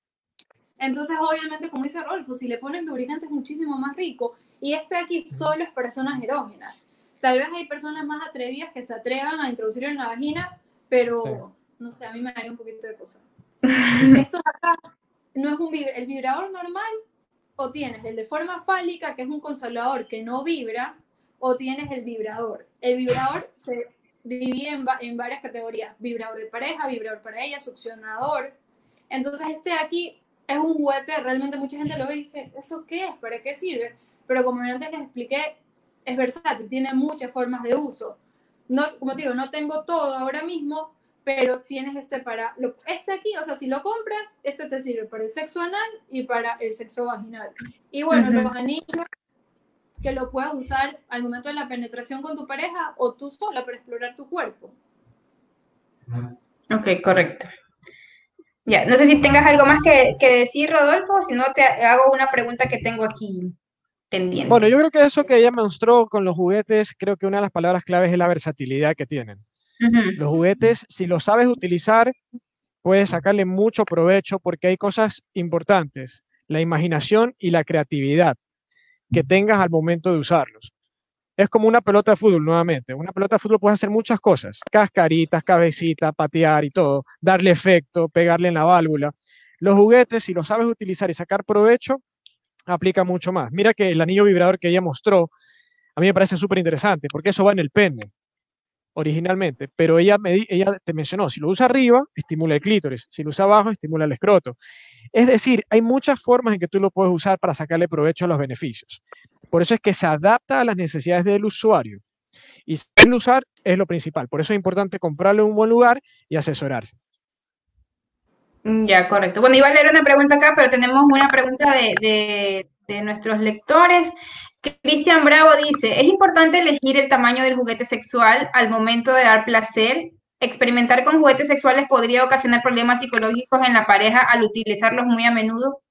Entonces, obviamente, como dice Rolfo, si le ponen lubricante es muchísimo más rico. Y este de aquí solo es personas erógenas. Tal vez hay personas más atrevidas que se atrevan a introducirlo en la vagina, pero no sé, a mí me daría un poquito de cosa. Esto acá no es un el vibrador normal, o tienes el de forma fálica, que es un consolador que no vibra, o tienes el vibrador. El vibrador se divide en, en varias categorías: vibrador de pareja, vibrador para ella, succionador. Entonces, este aquí es un juguete, realmente mucha gente lo ve y dice, ¿eso qué es? ¿Para qué sirve? Pero como antes les expliqué, es versátil, tiene muchas formas de uso. No, como te digo, no tengo todo ahora mismo, pero tienes este para, este aquí, o sea, si lo compras, este te sirve para el sexo anal y para el sexo vaginal. Y bueno, los anillos que lo puedes usar al momento de la penetración con tu pareja o tú sola para explorar tu cuerpo. Ok, correcto. Ya, no sé si tengas algo más que, que decir, Rodolfo, si no te hago una pregunta que tengo aquí pendiente. Bueno, yo creo que eso que ella mostró con los juguetes, creo que una de las palabras claves es la versatilidad que tienen. Los juguetes, si los sabes utilizar, puedes sacarle mucho provecho porque hay cosas importantes, la imaginación y la creatividad que tengas al momento de usarlos. Es como una pelota de fútbol nuevamente. Una pelota de fútbol puede hacer muchas cosas, cascaritas, cabecita, patear y todo, darle efecto, pegarle en la válvula. Los juguetes, si los sabes utilizar y sacar provecho, aplica mucho más. Mira que el anillo vibrador que ella mostró, a mí me parece súper interesante, porque eso va en el pene originalmente, pero ella, te mencionó, si lo usa arriba, estimula el clítoris, si lo usa abajo, estimula el escroto. Es decir, hay muchas formas en que tú lo puedes usar para sacarle provecho a los beneficios. Por eso es que se adapta a las necesidades del usuario. Y saberlo usar es lo principal. Por eso es importante comprarlo en un buen lugar y asesorarse. Mm, ya, correcto. Bueno, iba a leer una pregunta acá, pero tenemos una pregunta de, de nuestros lectores. Cristian Bravo dice, es importante elegir el tamaño del juguete sexual al momento de dar placer. Experimentar con juguetes sexuales podría ocasionar problemas psicológicos en la pareja al utilizarlos muy a menudo.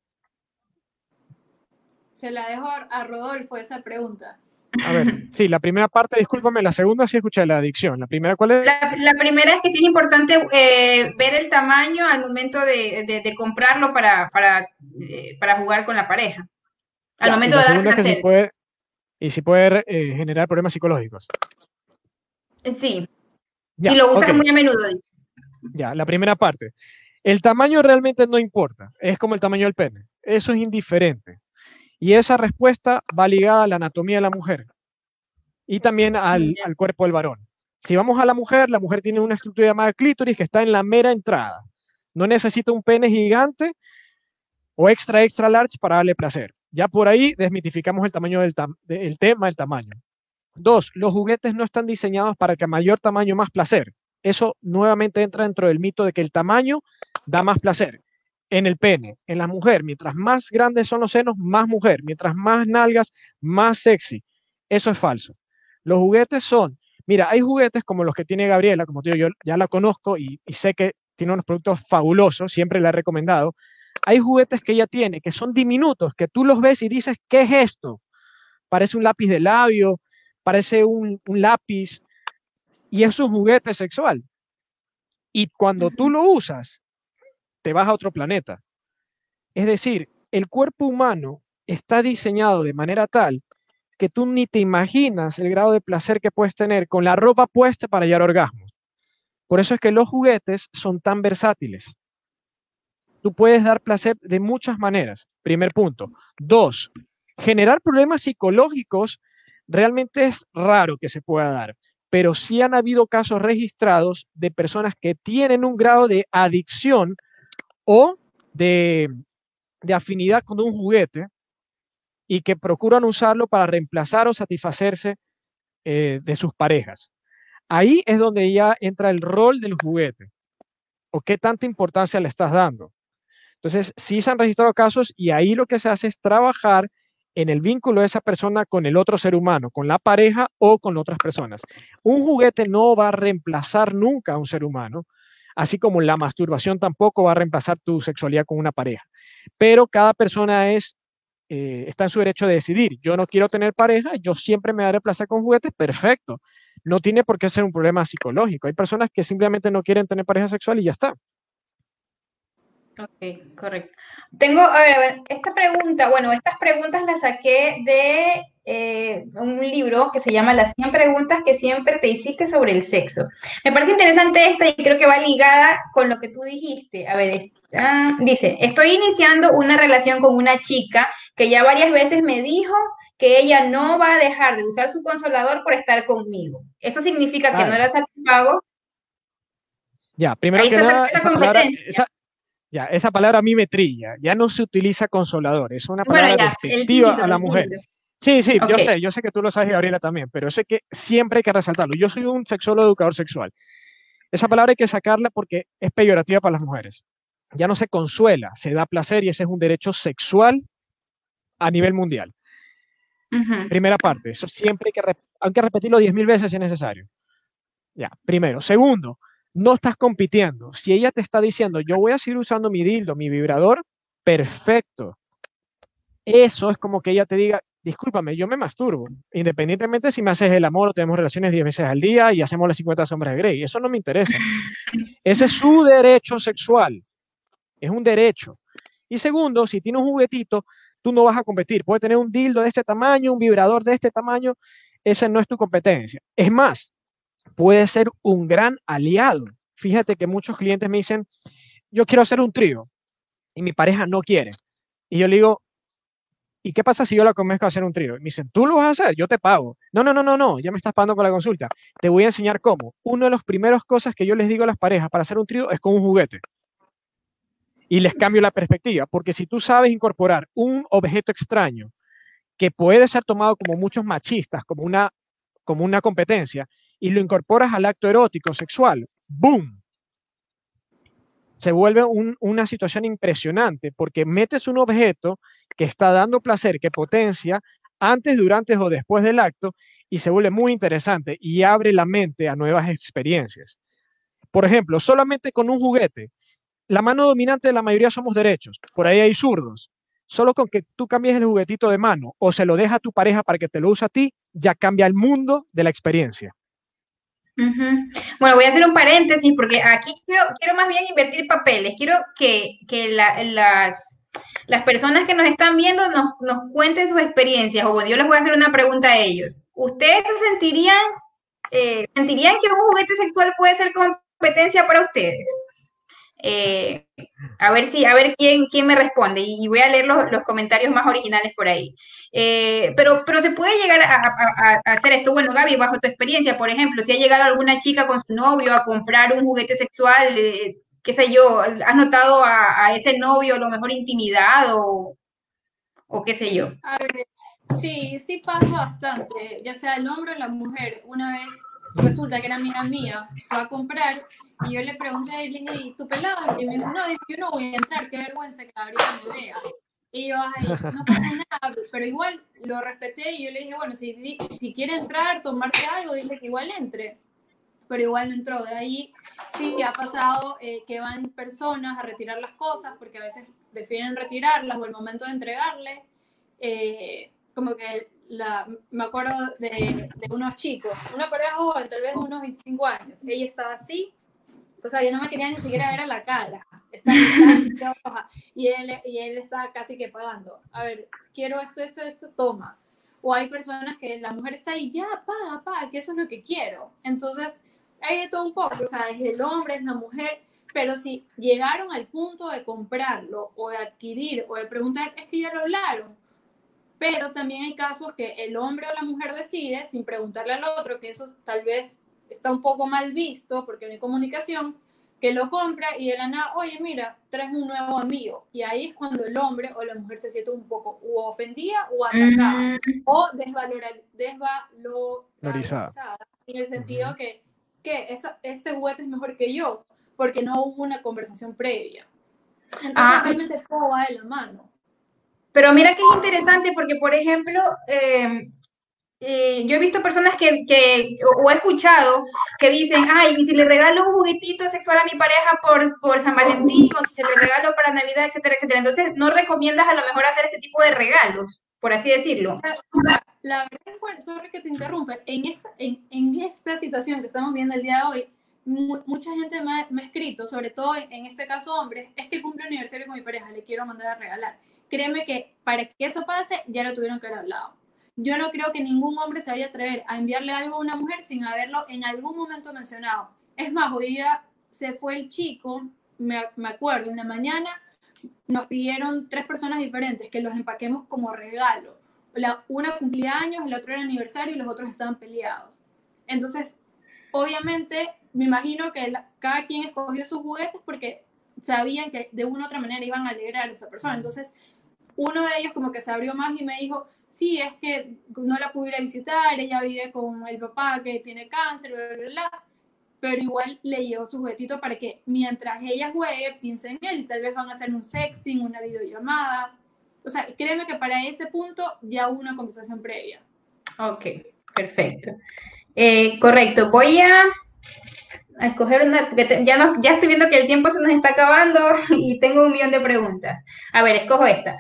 Se la dejo a Rodolfo esa pregunta. A ver, sí, la primera parte, discúlpame, la segunda sí escuché la adicción. ¿La primera cuál es? La, primera es que sí es importante eh, ver el tamaño al momento de, comprarlo para, eh, para, jugar con la pareja. Al momento de dar placer. puede, y si puede eh, generar problemas psicológicos. Sí. si lo usas muy a menudo. Ya, la primera parte. El tamaño realmente no importa, es como el tamaño del pene. Eso es indiferente. Y esa respuesta va ligada a la anatomía de la mujer y también al, al cuerpo del varón. Si vamos a la mujer, la mujer tiene una estructura llamada clítoris que está en la mera entrada. No necesita un pene gigante o extra, extra large para darle placer. Ya por ahí desmitificamos el tamaño del el tema del tamaño. Dos, los juguetes no están diseñados para que a mayor tamaño más placer. Eso nuevamente entra dentro del mito de que el tamaño da más placer. En el pene, en la mujer, mientras más grandes son los senos, más mujer. Mientras más nalgas, más sexy. Eso es falso. Los juguetes son, mira, hay juguetes como los que tiene Gabriela, como te digo, yo ya la conozco y, y sé que tiene unos productos fabulosos, siempre la he recomendado, hay juguetes que ella tiene que son diminutos, que tú los ves y dices, ¿qué es esto? Parece un lápiz de labio, parece un, lápiz, y es un juguete sexual. Y cuando tú lo usas, te vas a otro planeta. Es decir, el cuerpo humano está diseñado de manera tal que tú ni te imaginas el grado de placer que puedes tener con la ropa puesta para hallar orgasmos. Por eso es que los juguetes son tan versátiles tú puedes dar placer de muchas maneras. Primer punto. Dos, generar problemas psicológicos realmente es raro que se pueda dar, pero sí han habido casos registrados de personas que tienen un grado de adicción o de, afinidad con un juguete y que procuran usarlo para reemplazar o satisfacerse eh, de sus parejas. Ahí es donde ya entra el rol del juguete o qué tanta importancia le estás dando. Entonces, sí se han registrado casos y ahí lo que se hace es trabajar en el vínculo de esa persona con el otro ser humano, con la pareja o con otras personas. Un juguete no va a reemplazar nunca a un ser humano, así como la masturbación tampoco va a reemplazar tu sexualidad con una pareja. Pero cada persona es, eh, está en su derecho de decidir. Yo no quiero tener pareja, yo siempre me daré placer con juguetes, perfecto. No tiene por qué ser un problema psicológico. Hay personas que simplemente no quieren tener pareja sexual y ya está. Ok, correcto. Tengo, a ver, a ver, esta pregunta, bueno, estas preguntas las saqué de eh, un libro que se llama Las 100 preguntas que siempre te hiciste sobre el sexo. Me parece interesante esta y creo que va ligada con lo que tú dijiste. A ver, dice, estoy iniciando una relación con una chica que ya varias veces me dijo que ella no va a dejar de usar su consolador por estar conmigo. ¿Eso significa que no era satisfago? Ya, primero que nada, ya, esa palabra a mí me trilla. Ya no se utiliza consolador. Es una palabra despectiva a la mujer. Sí, sí, yo sé, yo sé que tú lo sabes, Gabriela, también, pero sé que siempre hay que resaltarlo. Yo soy un sexólogo educador sexual. Esa palabra hay que sacarla porque es peyorativa para las mujeres. Ya no se consuela, se da placer y ese es un derecho sexual a nivel mundial. Primera parte, eso siempre hay que, hay que repetirlo diez mil veces si es necesario. Ya, primero. Segundo, no estás compitiendo. Si ella te está diciendo, yo voy a seguir usando mi dildo, mi vibrador, perfecto. Eso es como que ella te diga, discúlpame, yo me masturbo, independientemente si me haces el amor o tenemos relaciones 10 veces al día y hacemos las 50 sombras de Grey. Eso no me interesa. *laughs* Ese es su derecho sexual. Es un derecho. Y segundo, si tiene un juguetito, tú no vas a competir. Puede tener un dildo de este tamaño, un vibrador de este tamaño. Esa no es tu competencia. Es más, puede ser un gran aliado. Fíjate que muchos clientes me dicen, yo quiero hacer un trío y mi pareja no quiere. Y yo le digo, ¿y qué pasa si yo la convenzco a hacer un trío? Y me dicen, tú lo vas a hacer, yo te pago. No, no, no, no, no, ya me estás pagando con la consulta. Te voy a enseñar cómo. Una de las primeras cosas que yo les digo a las parejas para hacer un trío es con un juguete. Y les cambio la perspectiva, porque si tú sabes incorporar un objeto extraño que puede ser tomado como muchos machistas, como una, como una competencia, y lo incorporas al acto erótico, sexual, ¡boom! Se vuelve una situación impresionante porque metes un objeto que está dando placer, que potencia antes, durante o después del acto y se vuelve muy interesante y abre la mente a nuevas experiencias. Por ejemplo, solamente con un juguete, la mano dominante de la mayoría somos derechos, por ahí hay zurdos. Solo con que tú cambies el juguetito de mano o se lo deja a tu pareja para que te lo use a ti, ya cambia el mundo de la experiencia. Bueno, voy a hacer un paréntesis porque aquí quiero, quiero más bien invertir papeles. Quiero que, las, las personas que nos están viendo nos, nos cuenten sus experiencias. O yo les voy a hacer una pregunta a ellos. ¿Ustedes se sentirían, eh, sentirían que un juguete sexual puede ser competencia para ustedes? Eh, a ver si, a ver quién, quién me responde y voy a leer los, los comentarios más originales por ahí. Eh, pero, pero se puede llegar a, hacer esto. Bueno, Gaby, bajo tu experiencia, por ejemplo, si ha llegado alguna chica con su novio a comprar un juguete sexual, eh, qué sé yo, ¿has notado a, ese novio a lo mejor intimidado o, qué sé yo? sí, sí pasa bastante, ya sea el hombre o la mujer. Una vez resulta que era amiga mía, fue a comprar y yo le pregunté a él, le dije, ¿y tu pelado? Y me dijo, no, yo no voy a entrar, qué vergüenza que Gabriela me vea. Y yo, ay, no pasa *laughs* nada, pero igual lo respeté y yo le dije, bueno, si, si quiere entrar, tomarse algo, dile que igual entre. Pero igual no entró. De ahí sí ha pasado eh, que van personas a retirar las cosas porque a veces prefieren retirarlas o el momento de entregarle. Eh, como que la, me acuerdo de, unos chicos, una pareja joven, tal vez unos 25 años. Ella estaba así o sea, yo no me quería ni siquiera ver a la cara. Estaba, *laughs* y él, y él estaba casi que pagando. A ver, quiero esto, esto, esto, toma. O hay personas que la mujer está ahí, ya, paga, paga, que eso es lo que quiero. Entonces, hay de todo un poco, o sea, es el hombre, es la mujer, pero si llegaron al punto de comprarlo o de adquirir o de preguntar, es que ya lo hablaron. Pero también hay casos que el hombre o la mujer decide, sin preguntarle al otro, que eso tal vez está un poco mal visto porque no hay comunicación, que lo compra y de la nada, oye, mira, traes un nuevo amigo. Y ahí es cuando el hombre o la mujer se siente un poco o ofendida o atacada mm. o desvalorizada en el sentido que, que esa, este juguete es mejor que yo porque no hubo una conversación previa. Entonces ah, realmente todo va de la mano. Pero mira que es interesante porque, por ejemplo, em, eh, yo he visto personas que, que, o he escuchado que dicen, ay, y si le regalo un juguetito sexual a mi pareja por, por San Valentín, o si se le regalo para Navidad, etcétera, etcétera. Entonces, no recomiendas a lo mejor hacer este tipo de regalos, por así decirlo. La, verdad, sorry que te interrumpa, en esta, en, en, esta situación que estamos viendo el día de hoy, mucha gente me ha, escrito, sobre todo en este caso hombres, es que cumple aniversario con mi pareja, le quiero mandar a regalar. Créeme que para que eso pase, ya lo tuvieron que haber hablado yo no creo que ningún hombre se vaya a atrever a enviarle algo a una mujer sin haberlo en algún momento mencionado. Es más, hoy día se fue el chico, me, acuerdo, en la mañana nos pidieron tres personas diferentes que los empaquemos como regalo. La, una cumplía años, la otra era aniversario y los otros estaban peleados. Entonces, obviamente, me imagino que cada quien escogió sus juguetes porque sabían que de una u otra manera iban a alegrar a esa persona. Entonces, uno de ellos como que se abrió más y me dijo, sí, es que no la pudiera visitar, ella vive con el papá que tiene cáncer, bla, bla, bla, pero igual le llevo su juguetito para que mientras ella juegue, piense en él tal vez van a hacer un sexting, una videollamada. O sea, créeme que para ese punto ya hubo una conversación previa. Ok, perfecto. Eh, correcto, voy a, escoger una, porque ya, no, ya estoy viendo que el tiempo se nos está acabando *laughs* y tengo un millón de preguntas. A ver, escojo esta.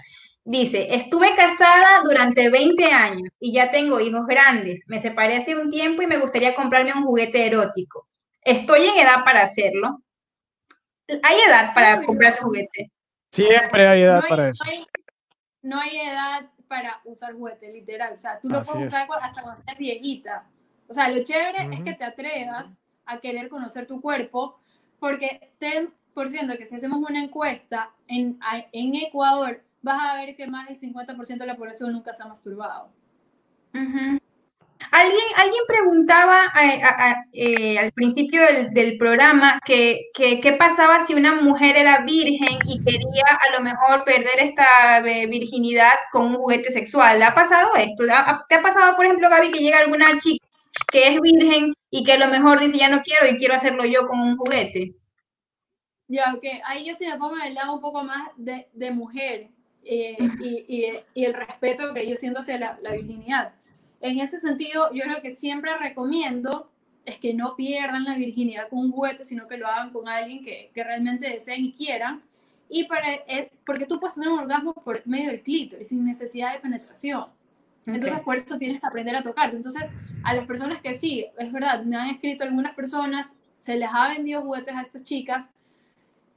Dice, estuve casada durante 20 años y ya tengo hijos grandes. Me separé hace un tiempo y me gustaría comprarme un juguete erótico. Estoy en edad para hacerlo. ¿Hay edad para comprarse juguete? Siempre hay edad para eso. No hay, edad para usar juguete, literal. O sea, tú lo puedes usar hasta cuando seas viejita. O sea, lo chévere es que te atrevas a querer conocer tu cuerpo, porque ten por ciento que si hacemos una encuesta en, en Ecuador, vas a ver que más del 50% de la población nunca se ha masturbado. Alguien, alguien preguntaba eh, eh, al principio del, programa que, qué pasaba si una mujer era virgen y quería a lo mejor perder esta eh, virginidad con un juguete sexual. ¿Ha pasado esto? ¿Te ha pasado, por ejemplo, Gaby, que llega alguna chica que es virgen y que a lo mejor dice ya no quiero y quiero hacerlo yo con un juguete? Ya, ok. Ahí yo sí me pongo en el lado un poco más de, de mujer. Eh, y, y, el respeto que yo siento hacia la, la, virginidad. En ese sentido, yo creo que siempre recomiendo es que no pierdan la virginidad con un juguete, sino que lo hagan con alguien que, que realmente deseen y quieran. Y para, eh, porque tú puedes tener un orgasmo por medio del clítoris, sin necesidad de penetración. Entonces, por eso tienes que aprender a tocar. Entonces, a las personas que sí, es verdad, me han escrito algunas personas, se les ha vendido juguetes a estas chicas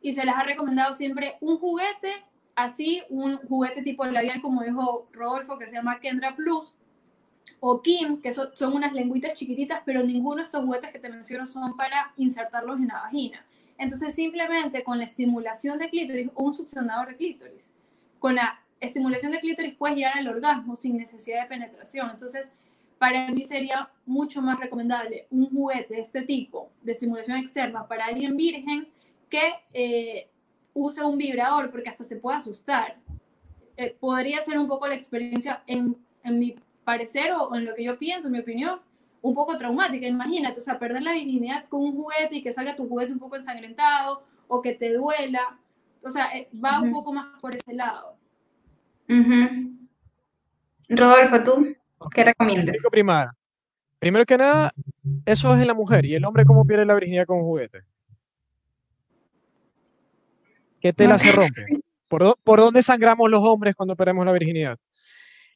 y se les ha recomendado siempre un juguete así un juguete tipo labial, como dijo Rodolfo, que se llama Kendra Plus, o Kim, que son, unas lengüitas chiquititas, pero ninguno de estos juguetes que te menciono son para insertarlos en la vagina. Entonces, simplemente con la estimulación de clítoris o un succionador de clítoris, con la estimulación de clítoris puedes llegar al orgasmo sin necesidad de penetración. Entonces, para mí sería mucho más recomendable un juguete de este tipo de estimulación externa para alguien virgen que eh, use un vibrador porque hasta se puede asustar. Eh, podría ser un poco la experiencia, en, en, mi parecer o en lo que yo pienso, en mi opinión, un poco traumática. Imagínate, o sea, perder la virginidad con un juguete y que salga tu juguete un poco ensangrentado o que te duela. O sea, eh, va un poco más por ese lado. Rodolfo, ¿tú qué recomiendas? Primero que nada, eso es en la mujer. ¿Y el hombre cómo pierde la virginidad con un juguete? ¿Qué tela se rompe? ¿Por, ¿Por, dónde sangramos los hombres cuando perdemos la virginidad?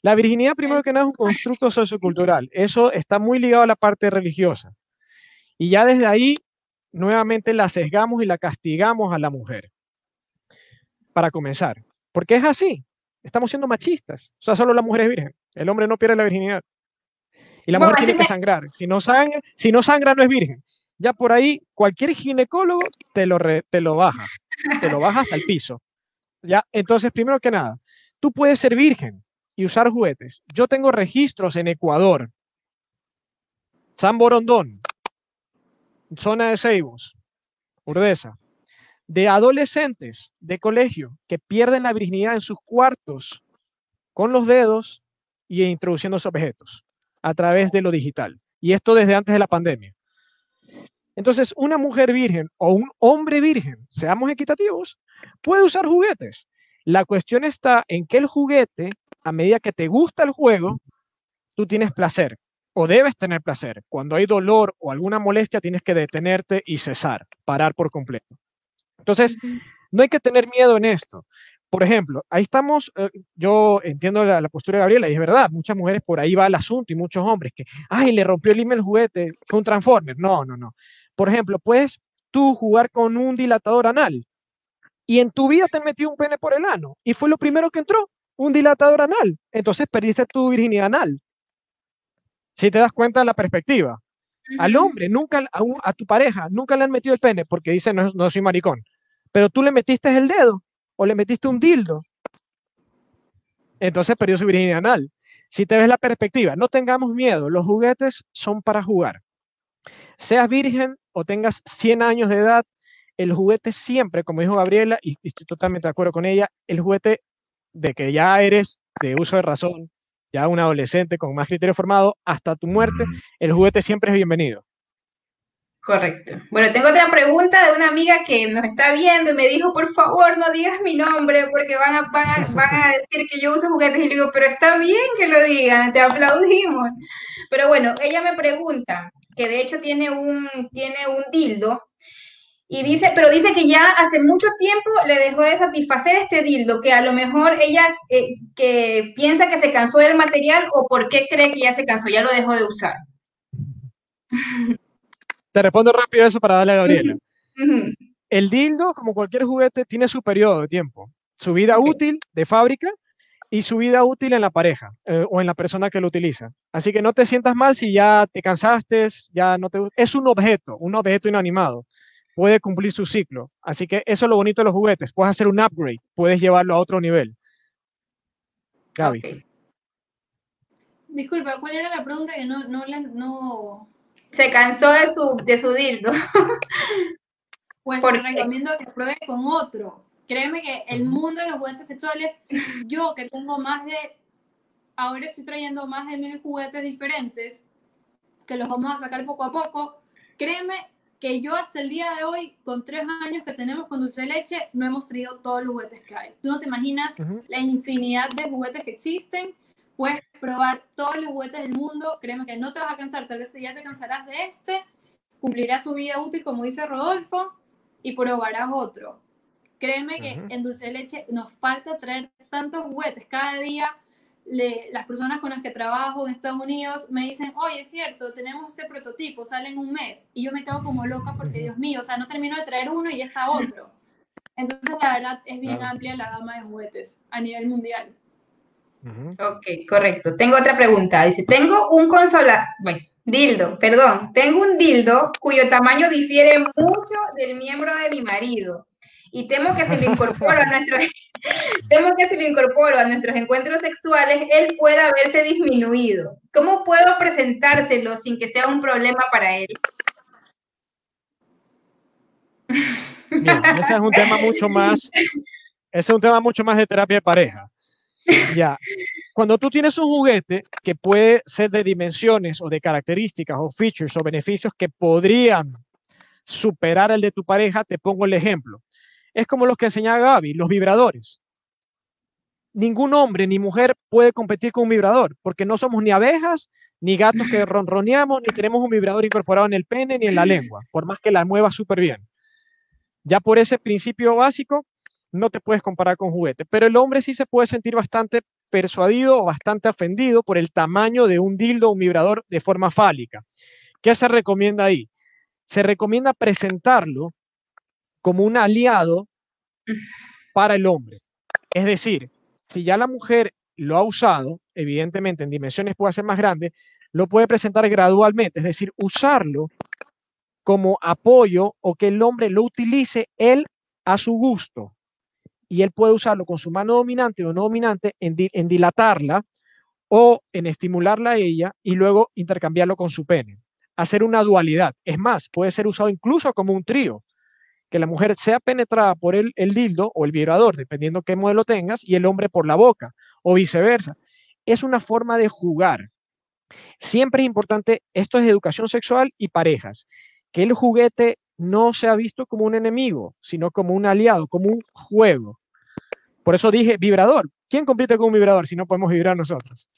La virginidad, primero que nada, es un constructo sociocultural. Eso está muy ligado a la parte religiosa. Y ya desde ahí, nuevamente la sesgamos y la castigamos a la mujer. Para comenzar. Porque es así. Estamos siendo machistas. O sea, solo la mujer es virgen. El hombre no pierde la virginidad. Y la mujer tiene que sangrar. Si no sangra, si no sangra, no es virgen. Ya por ahí, cualquier ginecólogo te lo, te lo baja te lo bajas hasta el piso. ¿Ya? Entonces, primero que nada, tú puedes ser virgen y usar juguetes. Yo tengo registros en Ecuador, San Borondón, zona de Ceibos, Urdesa, de adolescentes de colegio que pierden la virginidad en sus cuartos con los dedos y introduciendo objetos a través de lo digital. Y esto desde antes de la pandemia. Entonces, una mujer virgen o un hombre virgen, seamos equitativos, puede usar juguetes. La cuestión está en que el juguete, a medida que te gusta el juego, tú tienes placer o debes tener placer. Cuando hay dolor o alguna molestia, tienes que detenerte y cesar, parar por completo. Entonces, no hay que tener miedo en esto. Por ejemplo, ahí estamos, eh, yo entiendo la, postura de Gabriela y es verdad, muchas mujeres por ahí va el asunto y muchos hombres que, ay, le rompió el email juguete, fue un transformer. No, no, no. Por ejemplo, puedes tú jugar con un dilatador anal y en tu vida te metió un pene por el ano y fue lo primero que entró, un dilatador anal. Entonces perdiste tu virginidad anal. Si te das cuenta de la perspectiva. Al hombre, nunca, a, tu pareja, nunca le han metido el pene porque dice no, no soy maricón. Pero tú le metiste el dedo o le metiste un dildo. Entonces perdió su virginidad anal. Si te ves la perspectiva, no tengamos miedo, los juguetes son para jugar. Seas virgen o tengas 100 años de edad, el juguete siempre, como dijo Gabriela, y, estoy totalmente de acuerdo con ella, el juguete de que ya eres de uso de razón, ya un adolescente con más criterio formado, hasta tu muerte, el juguete siempre es bienvenido. Correcto. Bueno, tengo otra pregunta de una amiga que nos está viendo y me dijo, por favor, no digas mi nombre porque van a, van a, decir que yo uso juguetes. Y le digo, pero está bien que lo digan, te aplaudimos. Pero bueno, ella me pregunta, que de hecho tiene un, tiene un dildo, y dice, pero dice que ya hace mucho tiempo le dejó de satisfacer este dildo, que a lo mejor ella eh, que piensa que se cansó del material o por qué cree que ya se cansó, ya lo dejó de usar. Te respondo rápido eso para darle a Gabriela. El dildo, como cualquier juguete, tiene su periodo de tiempo, su vida útil de fábrica y su vida útil en la pareja eh, o en la persona que lo utiliza. Así que no te sientas mal si ya te cansaste, ya no te es un objeto, un objeto inanimado. Puede cumplir su ciclo. Así que eso es lo bonito de los juguetes. Puedes hacer un upgrade, puedes llevarlo a otro nivel. Gaby. Disculpa, ¿cuál era la pregunta que no, no, no... Se cansó de su, de su dildo. *laughs* pues te recomiendo que pruebe con otro. Créeme que el mundo de los juguetes sexuales, yo que tengo más de, ahora estoy trayendo más de mil juguetes diferentes, que los vamos a sacar poco a poco, créeme que yo hasta el día de hoy, con tres años que tenemos con dulce de leche, no hemos traído todos los juguetes que hay. Tú no te imaginas la infinidad de juguetes que existen. Puedes probar todos los juguetes del mundo. Créeme que no te vas a cansar. Tal vez ya te cansarás de este. Cumplirás su vida útil, como dice Rodolfo, y probarás otro. Créeme que en dulce de leche nos falta traer tantos juguetes. Cada día las personas con las que trabajo en Estados Unidos me dicen, oye, es cierto, tenemos este prototipo, sale en un mes. Y yo me quedo como loca porque, Dios mío, o sea, no termino de traer uno y ya está otro. Entonces, la verdad, es bien amplia la gama de juguetes a nivel mundial. Ok, correcto. Tengo otra pregunta. Dice, tengo un consola, bueno, dildo, perdón, tengo un dildo cuyo tamaño difiere mucho del miembro de mi marido y temo que si lo incorporo a *laughs* nuestros *laughs* temo que si lo incorporo a nuestros encuentros sexuales él pueda verse disminuido. ¿Cómo puedo presentárselo sin que sea un problema para él? ese es un tema mucho más ese es un tema mucho más de terapia de pareja. Ya. Cuando tú tienes un juguete que puede ser de dimensiones o de características o features o beneficios que podrían superar el de tu pareja, te pongo el ejemplo es como los que enseñaba Gaby, los vibradores. Ningún hombre ni mujer puede competir con un vibrador, porque no somos ni abejas, ni gatos que ronroneamos, ni tenemos un vibrador incorporado en el pene ni en la lengua, por más que la mueva súper bien. Ya por ese principio básico, no te puedes comparar con juguete, pero el hombre sí se puede sentir bastante persuadido o bastante ofendido por el tamaño de un dildo o un vibrador de forma fálica. ¿Qué se recomienda ahí? Se recomienda presentarlo como un aliado para el hombre. Es decir, si ya la mujer lo ha usado, evidentemente en dimensiones puede ser más grande, lo puede presentar gradualmente, es decir, usarlo como apoyo o que el hombre lo utilice él a su gusto. Y él puede usarlo con su mano dominante o no dominante en, dilatarla o en estimularla a ella y luego intercambiarlo con su pene. Hacer una dualidad. Es más, puede ser usado incluso como un trío que la mujer sea penetrada por el, el dildo o el vibrador, dependiendo qué modelo tengas, y el hombre por la boca, o viceversa. Es una forma de jugar. Siempre es importante, esto es educación sexual y parejas, que el juguete no se ha visto como un enemigo, sino como un aliado, como un juego. Por eso dije vibrador. ¿Quién compite con un vibrador si no podemos vibrar nosotros?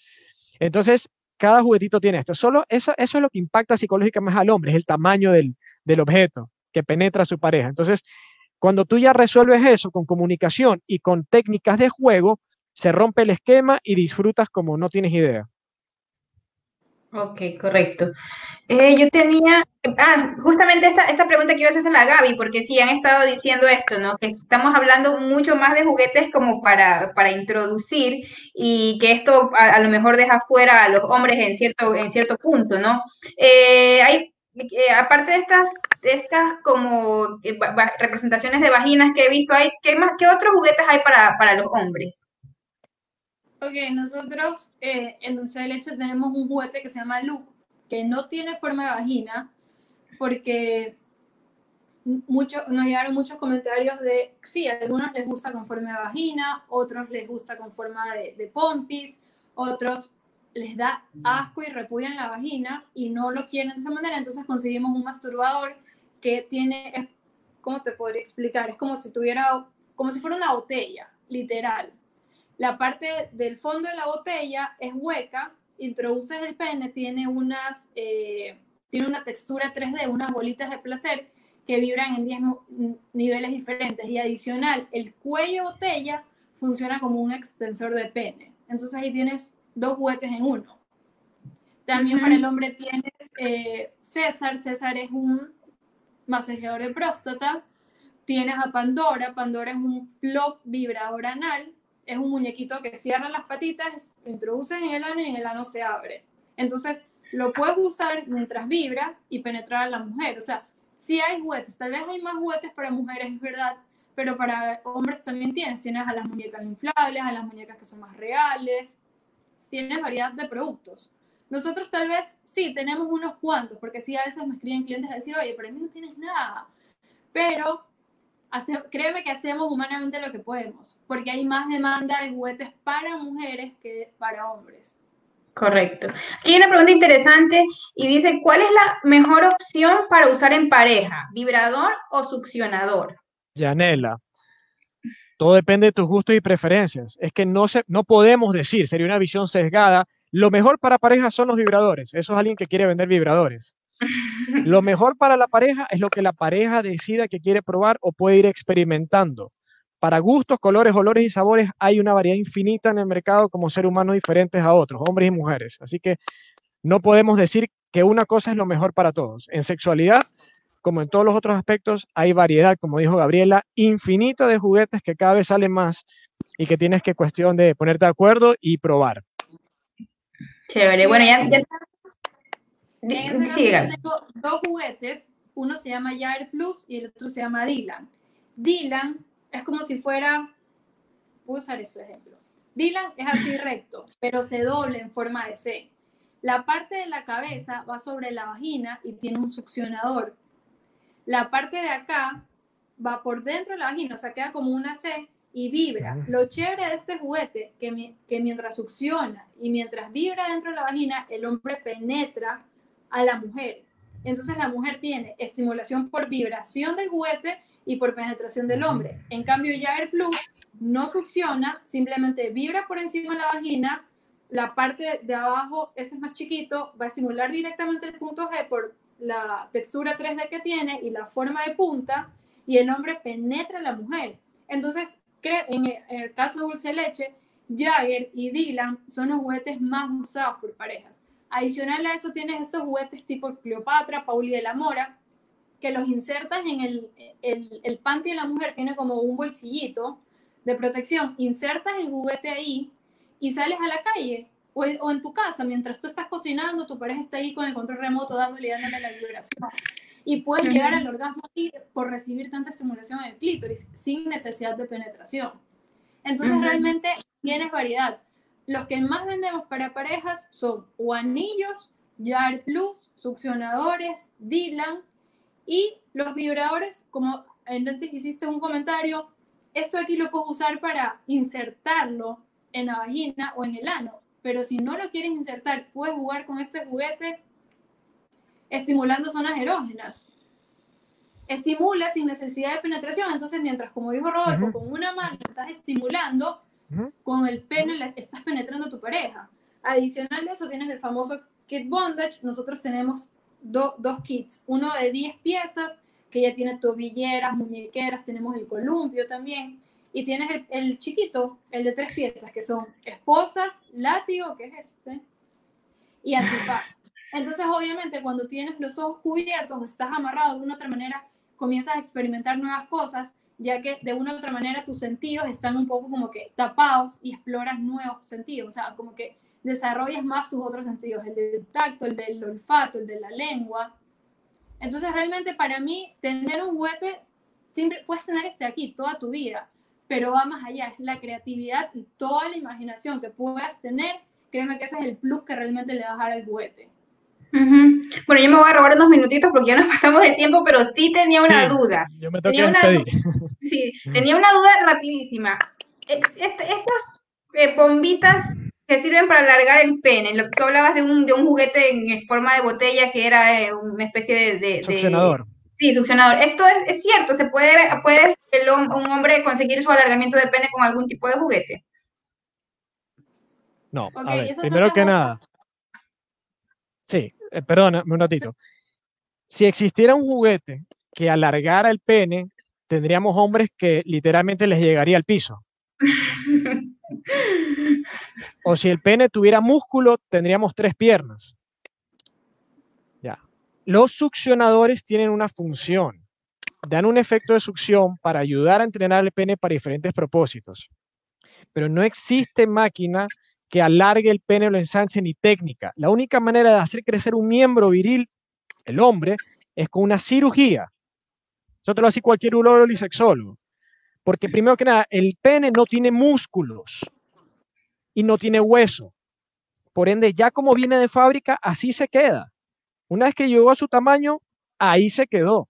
Entonces, cada juguetito tiene esto. Solo eso, eso es lo que impacta psicológicamente al hombre, es el tamaño del, del objeto que penetra a su pareja. Entonces, cuando tú ya resuelves eso con comunicación y con técnicas de juego, se rompe el esquema y disfrutas como no tienes idea. Ok, correcto. Eh, yo tenía, ah, justamente esta, esta pregunta que iba a hacer a la Gaby, porque sí han estado diciendo esto, ¿no? Que estamos hablando mucho más de juguetes como para, para introducir y que esto a, lo mejor deja fuera a los hombres en cierto, en cierto punto, ¿no? Eh, hay, eh, aparte de estas, estas como representaciones de vaginas que he visto, hay, ¿qué, más, qué otros juguetes hay para, para los hombres? Ok, nosotros eh, en Dulce de Leche tenemos un juguete que se llama Luke, que no tiene forma de vagina, porque mucho, nos llegaron muchos comentarios de, sí, a algunos les gusta con forma de vagina, otros les gusta con forma de, pompis, otros les da asco y repudian la vagina y no lo quieren de esa manera, entonces conseguimos un masturbador que tiene, ¿cómo te podría explicar? Es como si tuviera, como si fuera una botella, literal. La parte del fondo de la botella es hueca, introduces el pene, tiene, unas, eh, tiene una textura 3D, unas bolitas de placer que vibran en 10 niveles diferentes. Y adicional, el cuello botella funciona como un extensor de pene. Entonces ahí tienes dos juguetes en uno. También para el hombre tienes eh, César. César es un masajeador de próstata. Tienes a Pandora. Pandora es un plug vibrador anal es un muñequito que cierra las patitas, lo introduces en el ano y en el ano se abre. Entonces, lo puedes usar mientras vibra y penetrar a la mujer. O sea, si hay juguetes, tal vez hay más juguetes para mujeres, es verdad, pero para hombres también tienes. Tienes a las muñecas inflables, a las muñecas que son más reales, tienes variedad de productos. Nosotros tal vez sí tenemos unos cuantos, porque sí a veces me escriben clientes a decir, oye, para mí no tienes nada. Pero créeme que hacemos humanamente lo que podemos, porque hay más demanda de juguetes para mujeres que para hombres. Correcto. Aquí hay una pregunta interesante y dice, ¿cuál es la mejor opción para usar en pareja? ¿Vibrador o succionador? Yanela, todo depende de tus gustos y preferencias. Es que no, se, no podemos decir, sería una visión sesgada, lo mejor para pareja son los vibradores. Eso es alguien que quiere vender vibradores. *laughs* Lo mejor para la pareja es lo que la pareja decida que quiere probar o puede ir experimentando. Para gustos, colores, olores y sabores hay una variedad infinita en el mercado como seres humanos diferentes a otros, hombres y mujeres. Así que no podemos decir que una cosa es lo mejor para todos. En sexualidad, como en todos los otros aspectos, hay variedad, como dijo Gabriela, infinita de juguetes que cada vez salen más y que tienes que cuestión de ponerte de acuerdo y probar. Chévere. Bueno, ya, en ese caso tengo dos juguetes, uno se llama Jair Plus y el otro se llama Dylan. Dylan es como si fuera, voy a usar ese ejemplo. Dylan es así *laughs* recto, pero se doble en forma de C. La parte de la cabeza va sobre la vagina y tiene un succionador. La parte de acá va por dentro de la vagina, o sea, queda como una C y vibra. Lo chévere de este juguete, que, que mientras succiona y mientras vibra dentro de la vagina, el hombre penetra a la mujer. Entonces la mujer tiene estimulación por vibración del juguete y por penetración del hombre. En cambio, ya el Plus no funciona, simplemente vibra por encima de la vagina, la parte de abajo, ese es más chiquito, va a estimular directamente el punto G por la textura 3D que tiene y la forma de punta, y el hombre penetra a la mujer. Entonces, en el caso de Dulce Leche, Jagger y Dylan son los juguetes más usados por parejas. Adicional a eso tienes estos juguetes tipo Cleopatra, Pauli de la Mora, que los insertas en el, el, el panty de la mujer, tiene como un bolsillito de protección, insertas el juguete ahí y sales a la calle o, o, en tu casa, mientras tú estás cocinando, tu pareja está ahí con el control remoto dándole y dándole la vibración. Y puedes llegar al orgasmo por recibir tanta estimulación en el clítoris sin necesidad de penetración. Entonces realmente tienes variedad. Los que más vendemos para parejas son o anillos, Jar Plus, succionadores, Dylan y los vibradores, como antes hiciste un comentario, esto aquí lo puedes usar para insertarlo en la vagina o en el ano, pero si no lo quieres insertar, puedes jugar con este juguete estimulando zonas erógenas. estimula sin necesidad de penetración. Entonces, mientras, como dijo Rodolfo, con una mano estás estimulando, con el pene estás penetrando a tu pareja. Adicional de eso, tienes el famoso kit bondage. Nosotros tenemos dos kits, uno de 10 piezas, que ya tiene tobilleras, muñequeras, tenemos el columpio también. Y tienes el, el chiquito, el de tres piezas, que son esposas, látigo, que es este, y antifaz. Entonces, obviamente, cuando tienes los ojos cubiertos, estás amarrado de una otra manera, comienzas a experimentar nuevas cosas, ya que de una u otra manera tus sentidos están un poco como que tapados y exploras nuevos sentidos, o sea, como que desarrollas más tus otros sentidos, el del tacto, el del olfato, el de la lengua. Entonces, realmente para mí, tener un juguete, siempre puedes tener este aquí toda tu vida, pero va más allá, es la creatividad y toda la imaginación que puedas tener, créeme que ese es el plus que realmente le vas a dar al juguete. Bueno, yo me voy a robar unos minutitos porque ya nos *laughs* pasamos el tiempo, pero sí tenía una duda. Yo me tenía una, *laughs* sí, tenía una duda rapidísima. estas eh, bombitas que sirven para alargar el pene, lo que tú hablabas de un, de un juguete en forma de botella que era eh, una especie de, Succionador. Sí, succionador. Esto es, cierto, se puede, puede un hombre conseguir su alargamiento de pene con algún tipo de juguete. No, a ver, primero que nada. Sí, eh, perdóname un ratito. Si existiera un juguete que alargara el pene, tendríamos hombres que literalmente les llegaría al piso. o si el pene tuviera músculo, tendríamos tres piernas. Ya. Los succionadores tienen una función. Dan un efecto de succión para ayudar a entrenar el pene para diferentes propósitos. Pero no existe máquina que alargue el pene o lo ensanche ni técnica. La única manera de hacer crecer un miembro viril, el hombre, es con una cirugía. Eso te lo hace cualquier urólogo y sexólogo. Porque primero que nada, el pene no tiene músculos y no tiene hueso. Por ende, ya como viene de fábrica, así se queda. Una vez que llegó a su tamaño, ahí se quedó.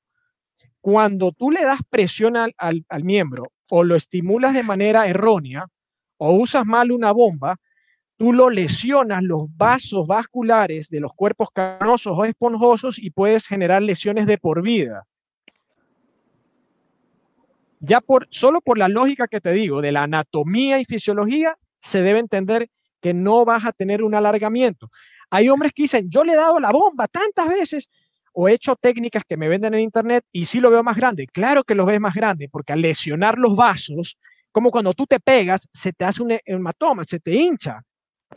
Cuando tú le das presión al, al miembro o lo estimulas de manera errónea o usas mal una bomba, tú lo lesionas los vasos vasculares de los cuerpos canosos o esponjosos y puedes generar lesiones de por vida. Ya por, solo por la lógica que te digo de la anatomía y fisiología, se debe entender que no vas a tener un alargamiento. Hay hombres que dicen, yo le he dado la bomba tantas veces o he hecho técnicas que me venden en internet y sí lo veo más grande. Claro que lo ves más grande porque al lesionar los vasos, como cuando tú te pegas, se te hace un hematoma, se te hincha.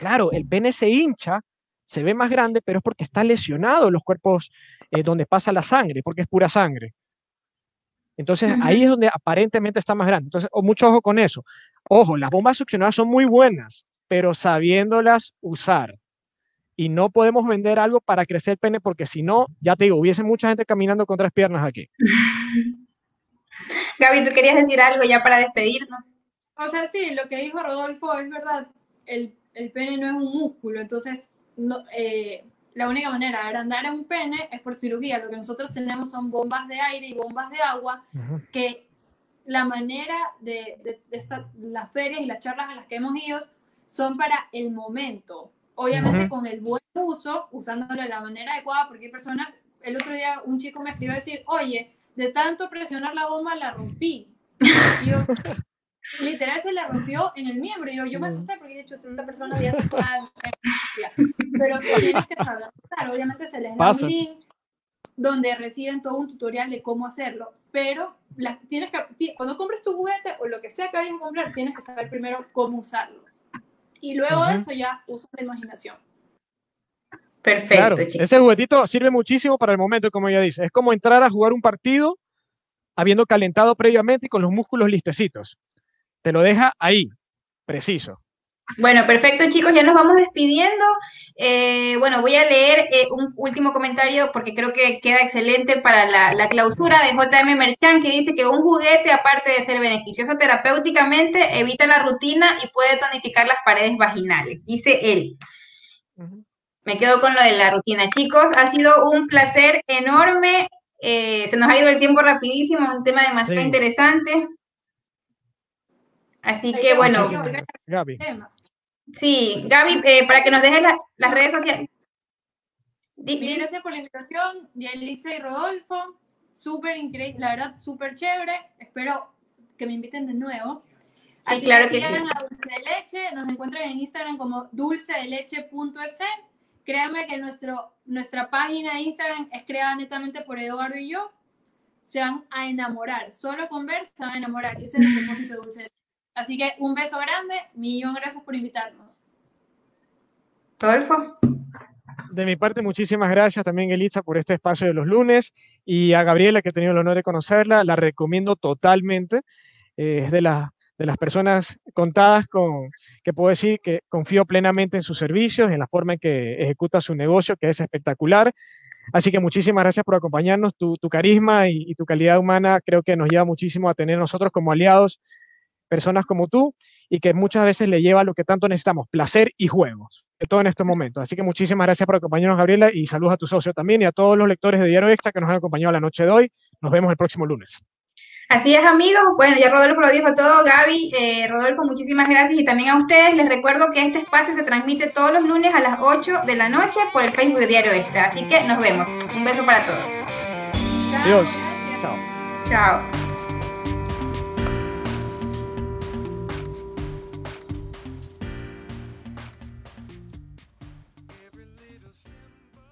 Claro, el pene se hincha, se ve más grande, pero es porque está lesionado los cuerpos eh, donde pasa la sangre, porque es pura sangre. Entonces ahí es donde aparentemente está más grande. Entonces, mucho ojo con eso. Ojo, las bombas succionadas son muy buenas, pero sabiéndolas usar. Y no podemos vender algo para crecer el pene porque si no, ya te digo, hubiese mucha gente caminando con tres piernas aquí. *laughs* Gaby, ¿tú querías decir algo ya para despedirnos? O sea, sí, lo que dijo Rodolfo es verdad. El el pene no es un músculo, entonces no, eh, la única manera de agrandar a un pene es por cirugía. Lo que nosotros tenemos son bombas de aire y bombas de agua que la manera de, de, las ferias y las charlas a las que hemos ido son para el momento. Obviamente con el buen uso, usándolo de la manera adecuada, porque hay personas, el otro día un chico me escribió decir, oye, de tanto presionar la bomba la rompí. Y yo, *laughs* literal se le rompió en el miembro. Y yo, yo me asusté porque de hecho esta persona ya se fue a Pero tienes que saber, claro, obviamente se les da un link donde reciben todo un tutorial de cómo hacerlo. Pero la, tienes que, cuando compres tu juguete o lo que sea que vayas a comprar, tienes que saber primero cómo usarlo. Y luego de eso ya usas la imaginación. Perfecto. Claro, ese juguetito sirve muchísimo para el momento, como ella dice. Es como entrar a jugar un partido habiendo calentado previamente y con los músculos listecitos te lo deja ahí, preciso. Bueno, perfecto chicos, ya nos vamos despidiendo. Eh, bueno, voy a leer eh, un último comentario porque creo que queda excelente para la, clausura de JM Merchan que dice que un juguete, aparte de ser beneficioso terapéuticamente, evita la rutina y puede tonificar las paredes vaginales, dice él. Me quedo con lo de la rutina. Chicos, ha sido un placer enorme. Eh, se nos ha ido el tiempo rapidísimo, un tema demasiado interesante. Así que bueno. Gaby. Sí, Gaby, eh, para que nos dejes las redes sociales. Gracias por la invitación, Yelitza y Rodolfo. súper increíble, la verdad, súper chévere. Espero que me inviten de nuevo. Así claro que, sí. a Dulce de Leche, nos encuentran en Instagram como dulcedeleche.es. Créanme que nuestro, nuestra página de Instagram es creada netamente por Eduardo y yo. Se van a enamorar, solo con ver se van a enamorar. Ese es el propósito de Dulce de Leche. Así que un beso grande, millón gracias por invitarnos. Rodolfo. De mi parte, muchísimas gracias también, Elisa, por este espacio de los lunes y a Gabriela, que he tenido el honor de conocerla, la recomiendo totalmente. Eh, es de, de las personas contadas con que puedo decir que confío plenamente en sus servicios, en la forma en que ejecuta su negocio, que es espectacular. Así que muchísimas gracias por acompañarnos. Tu, carisma y, y, tu calidad humana creo que nos lleva muchísimo a tener nosotros como aliados personas como tú y que muchas veces le lleva lo que tanto necesitamos, placer y juegos, de todo en estos momentos. Así que muchísimas gracias por acompañarnos, Gabriela, y saludos a tu socio también y a todos los lectores de Diario Extra que nos han acompañado la noche de hoy. Nos vemos el próximo lunes. Así es, amigos. Bueno, ya Rodolfo lo dijo todo. Gaby, eh, Rodolfo, muchísimas gracias. Y también a ustedes les recuerdo que este espacio se transmite todos los lunes a las 8 de la noche por el Facebook de Diario Extra. Así que nos vemos. Un beso para todos. Adiós. Chao. Chao.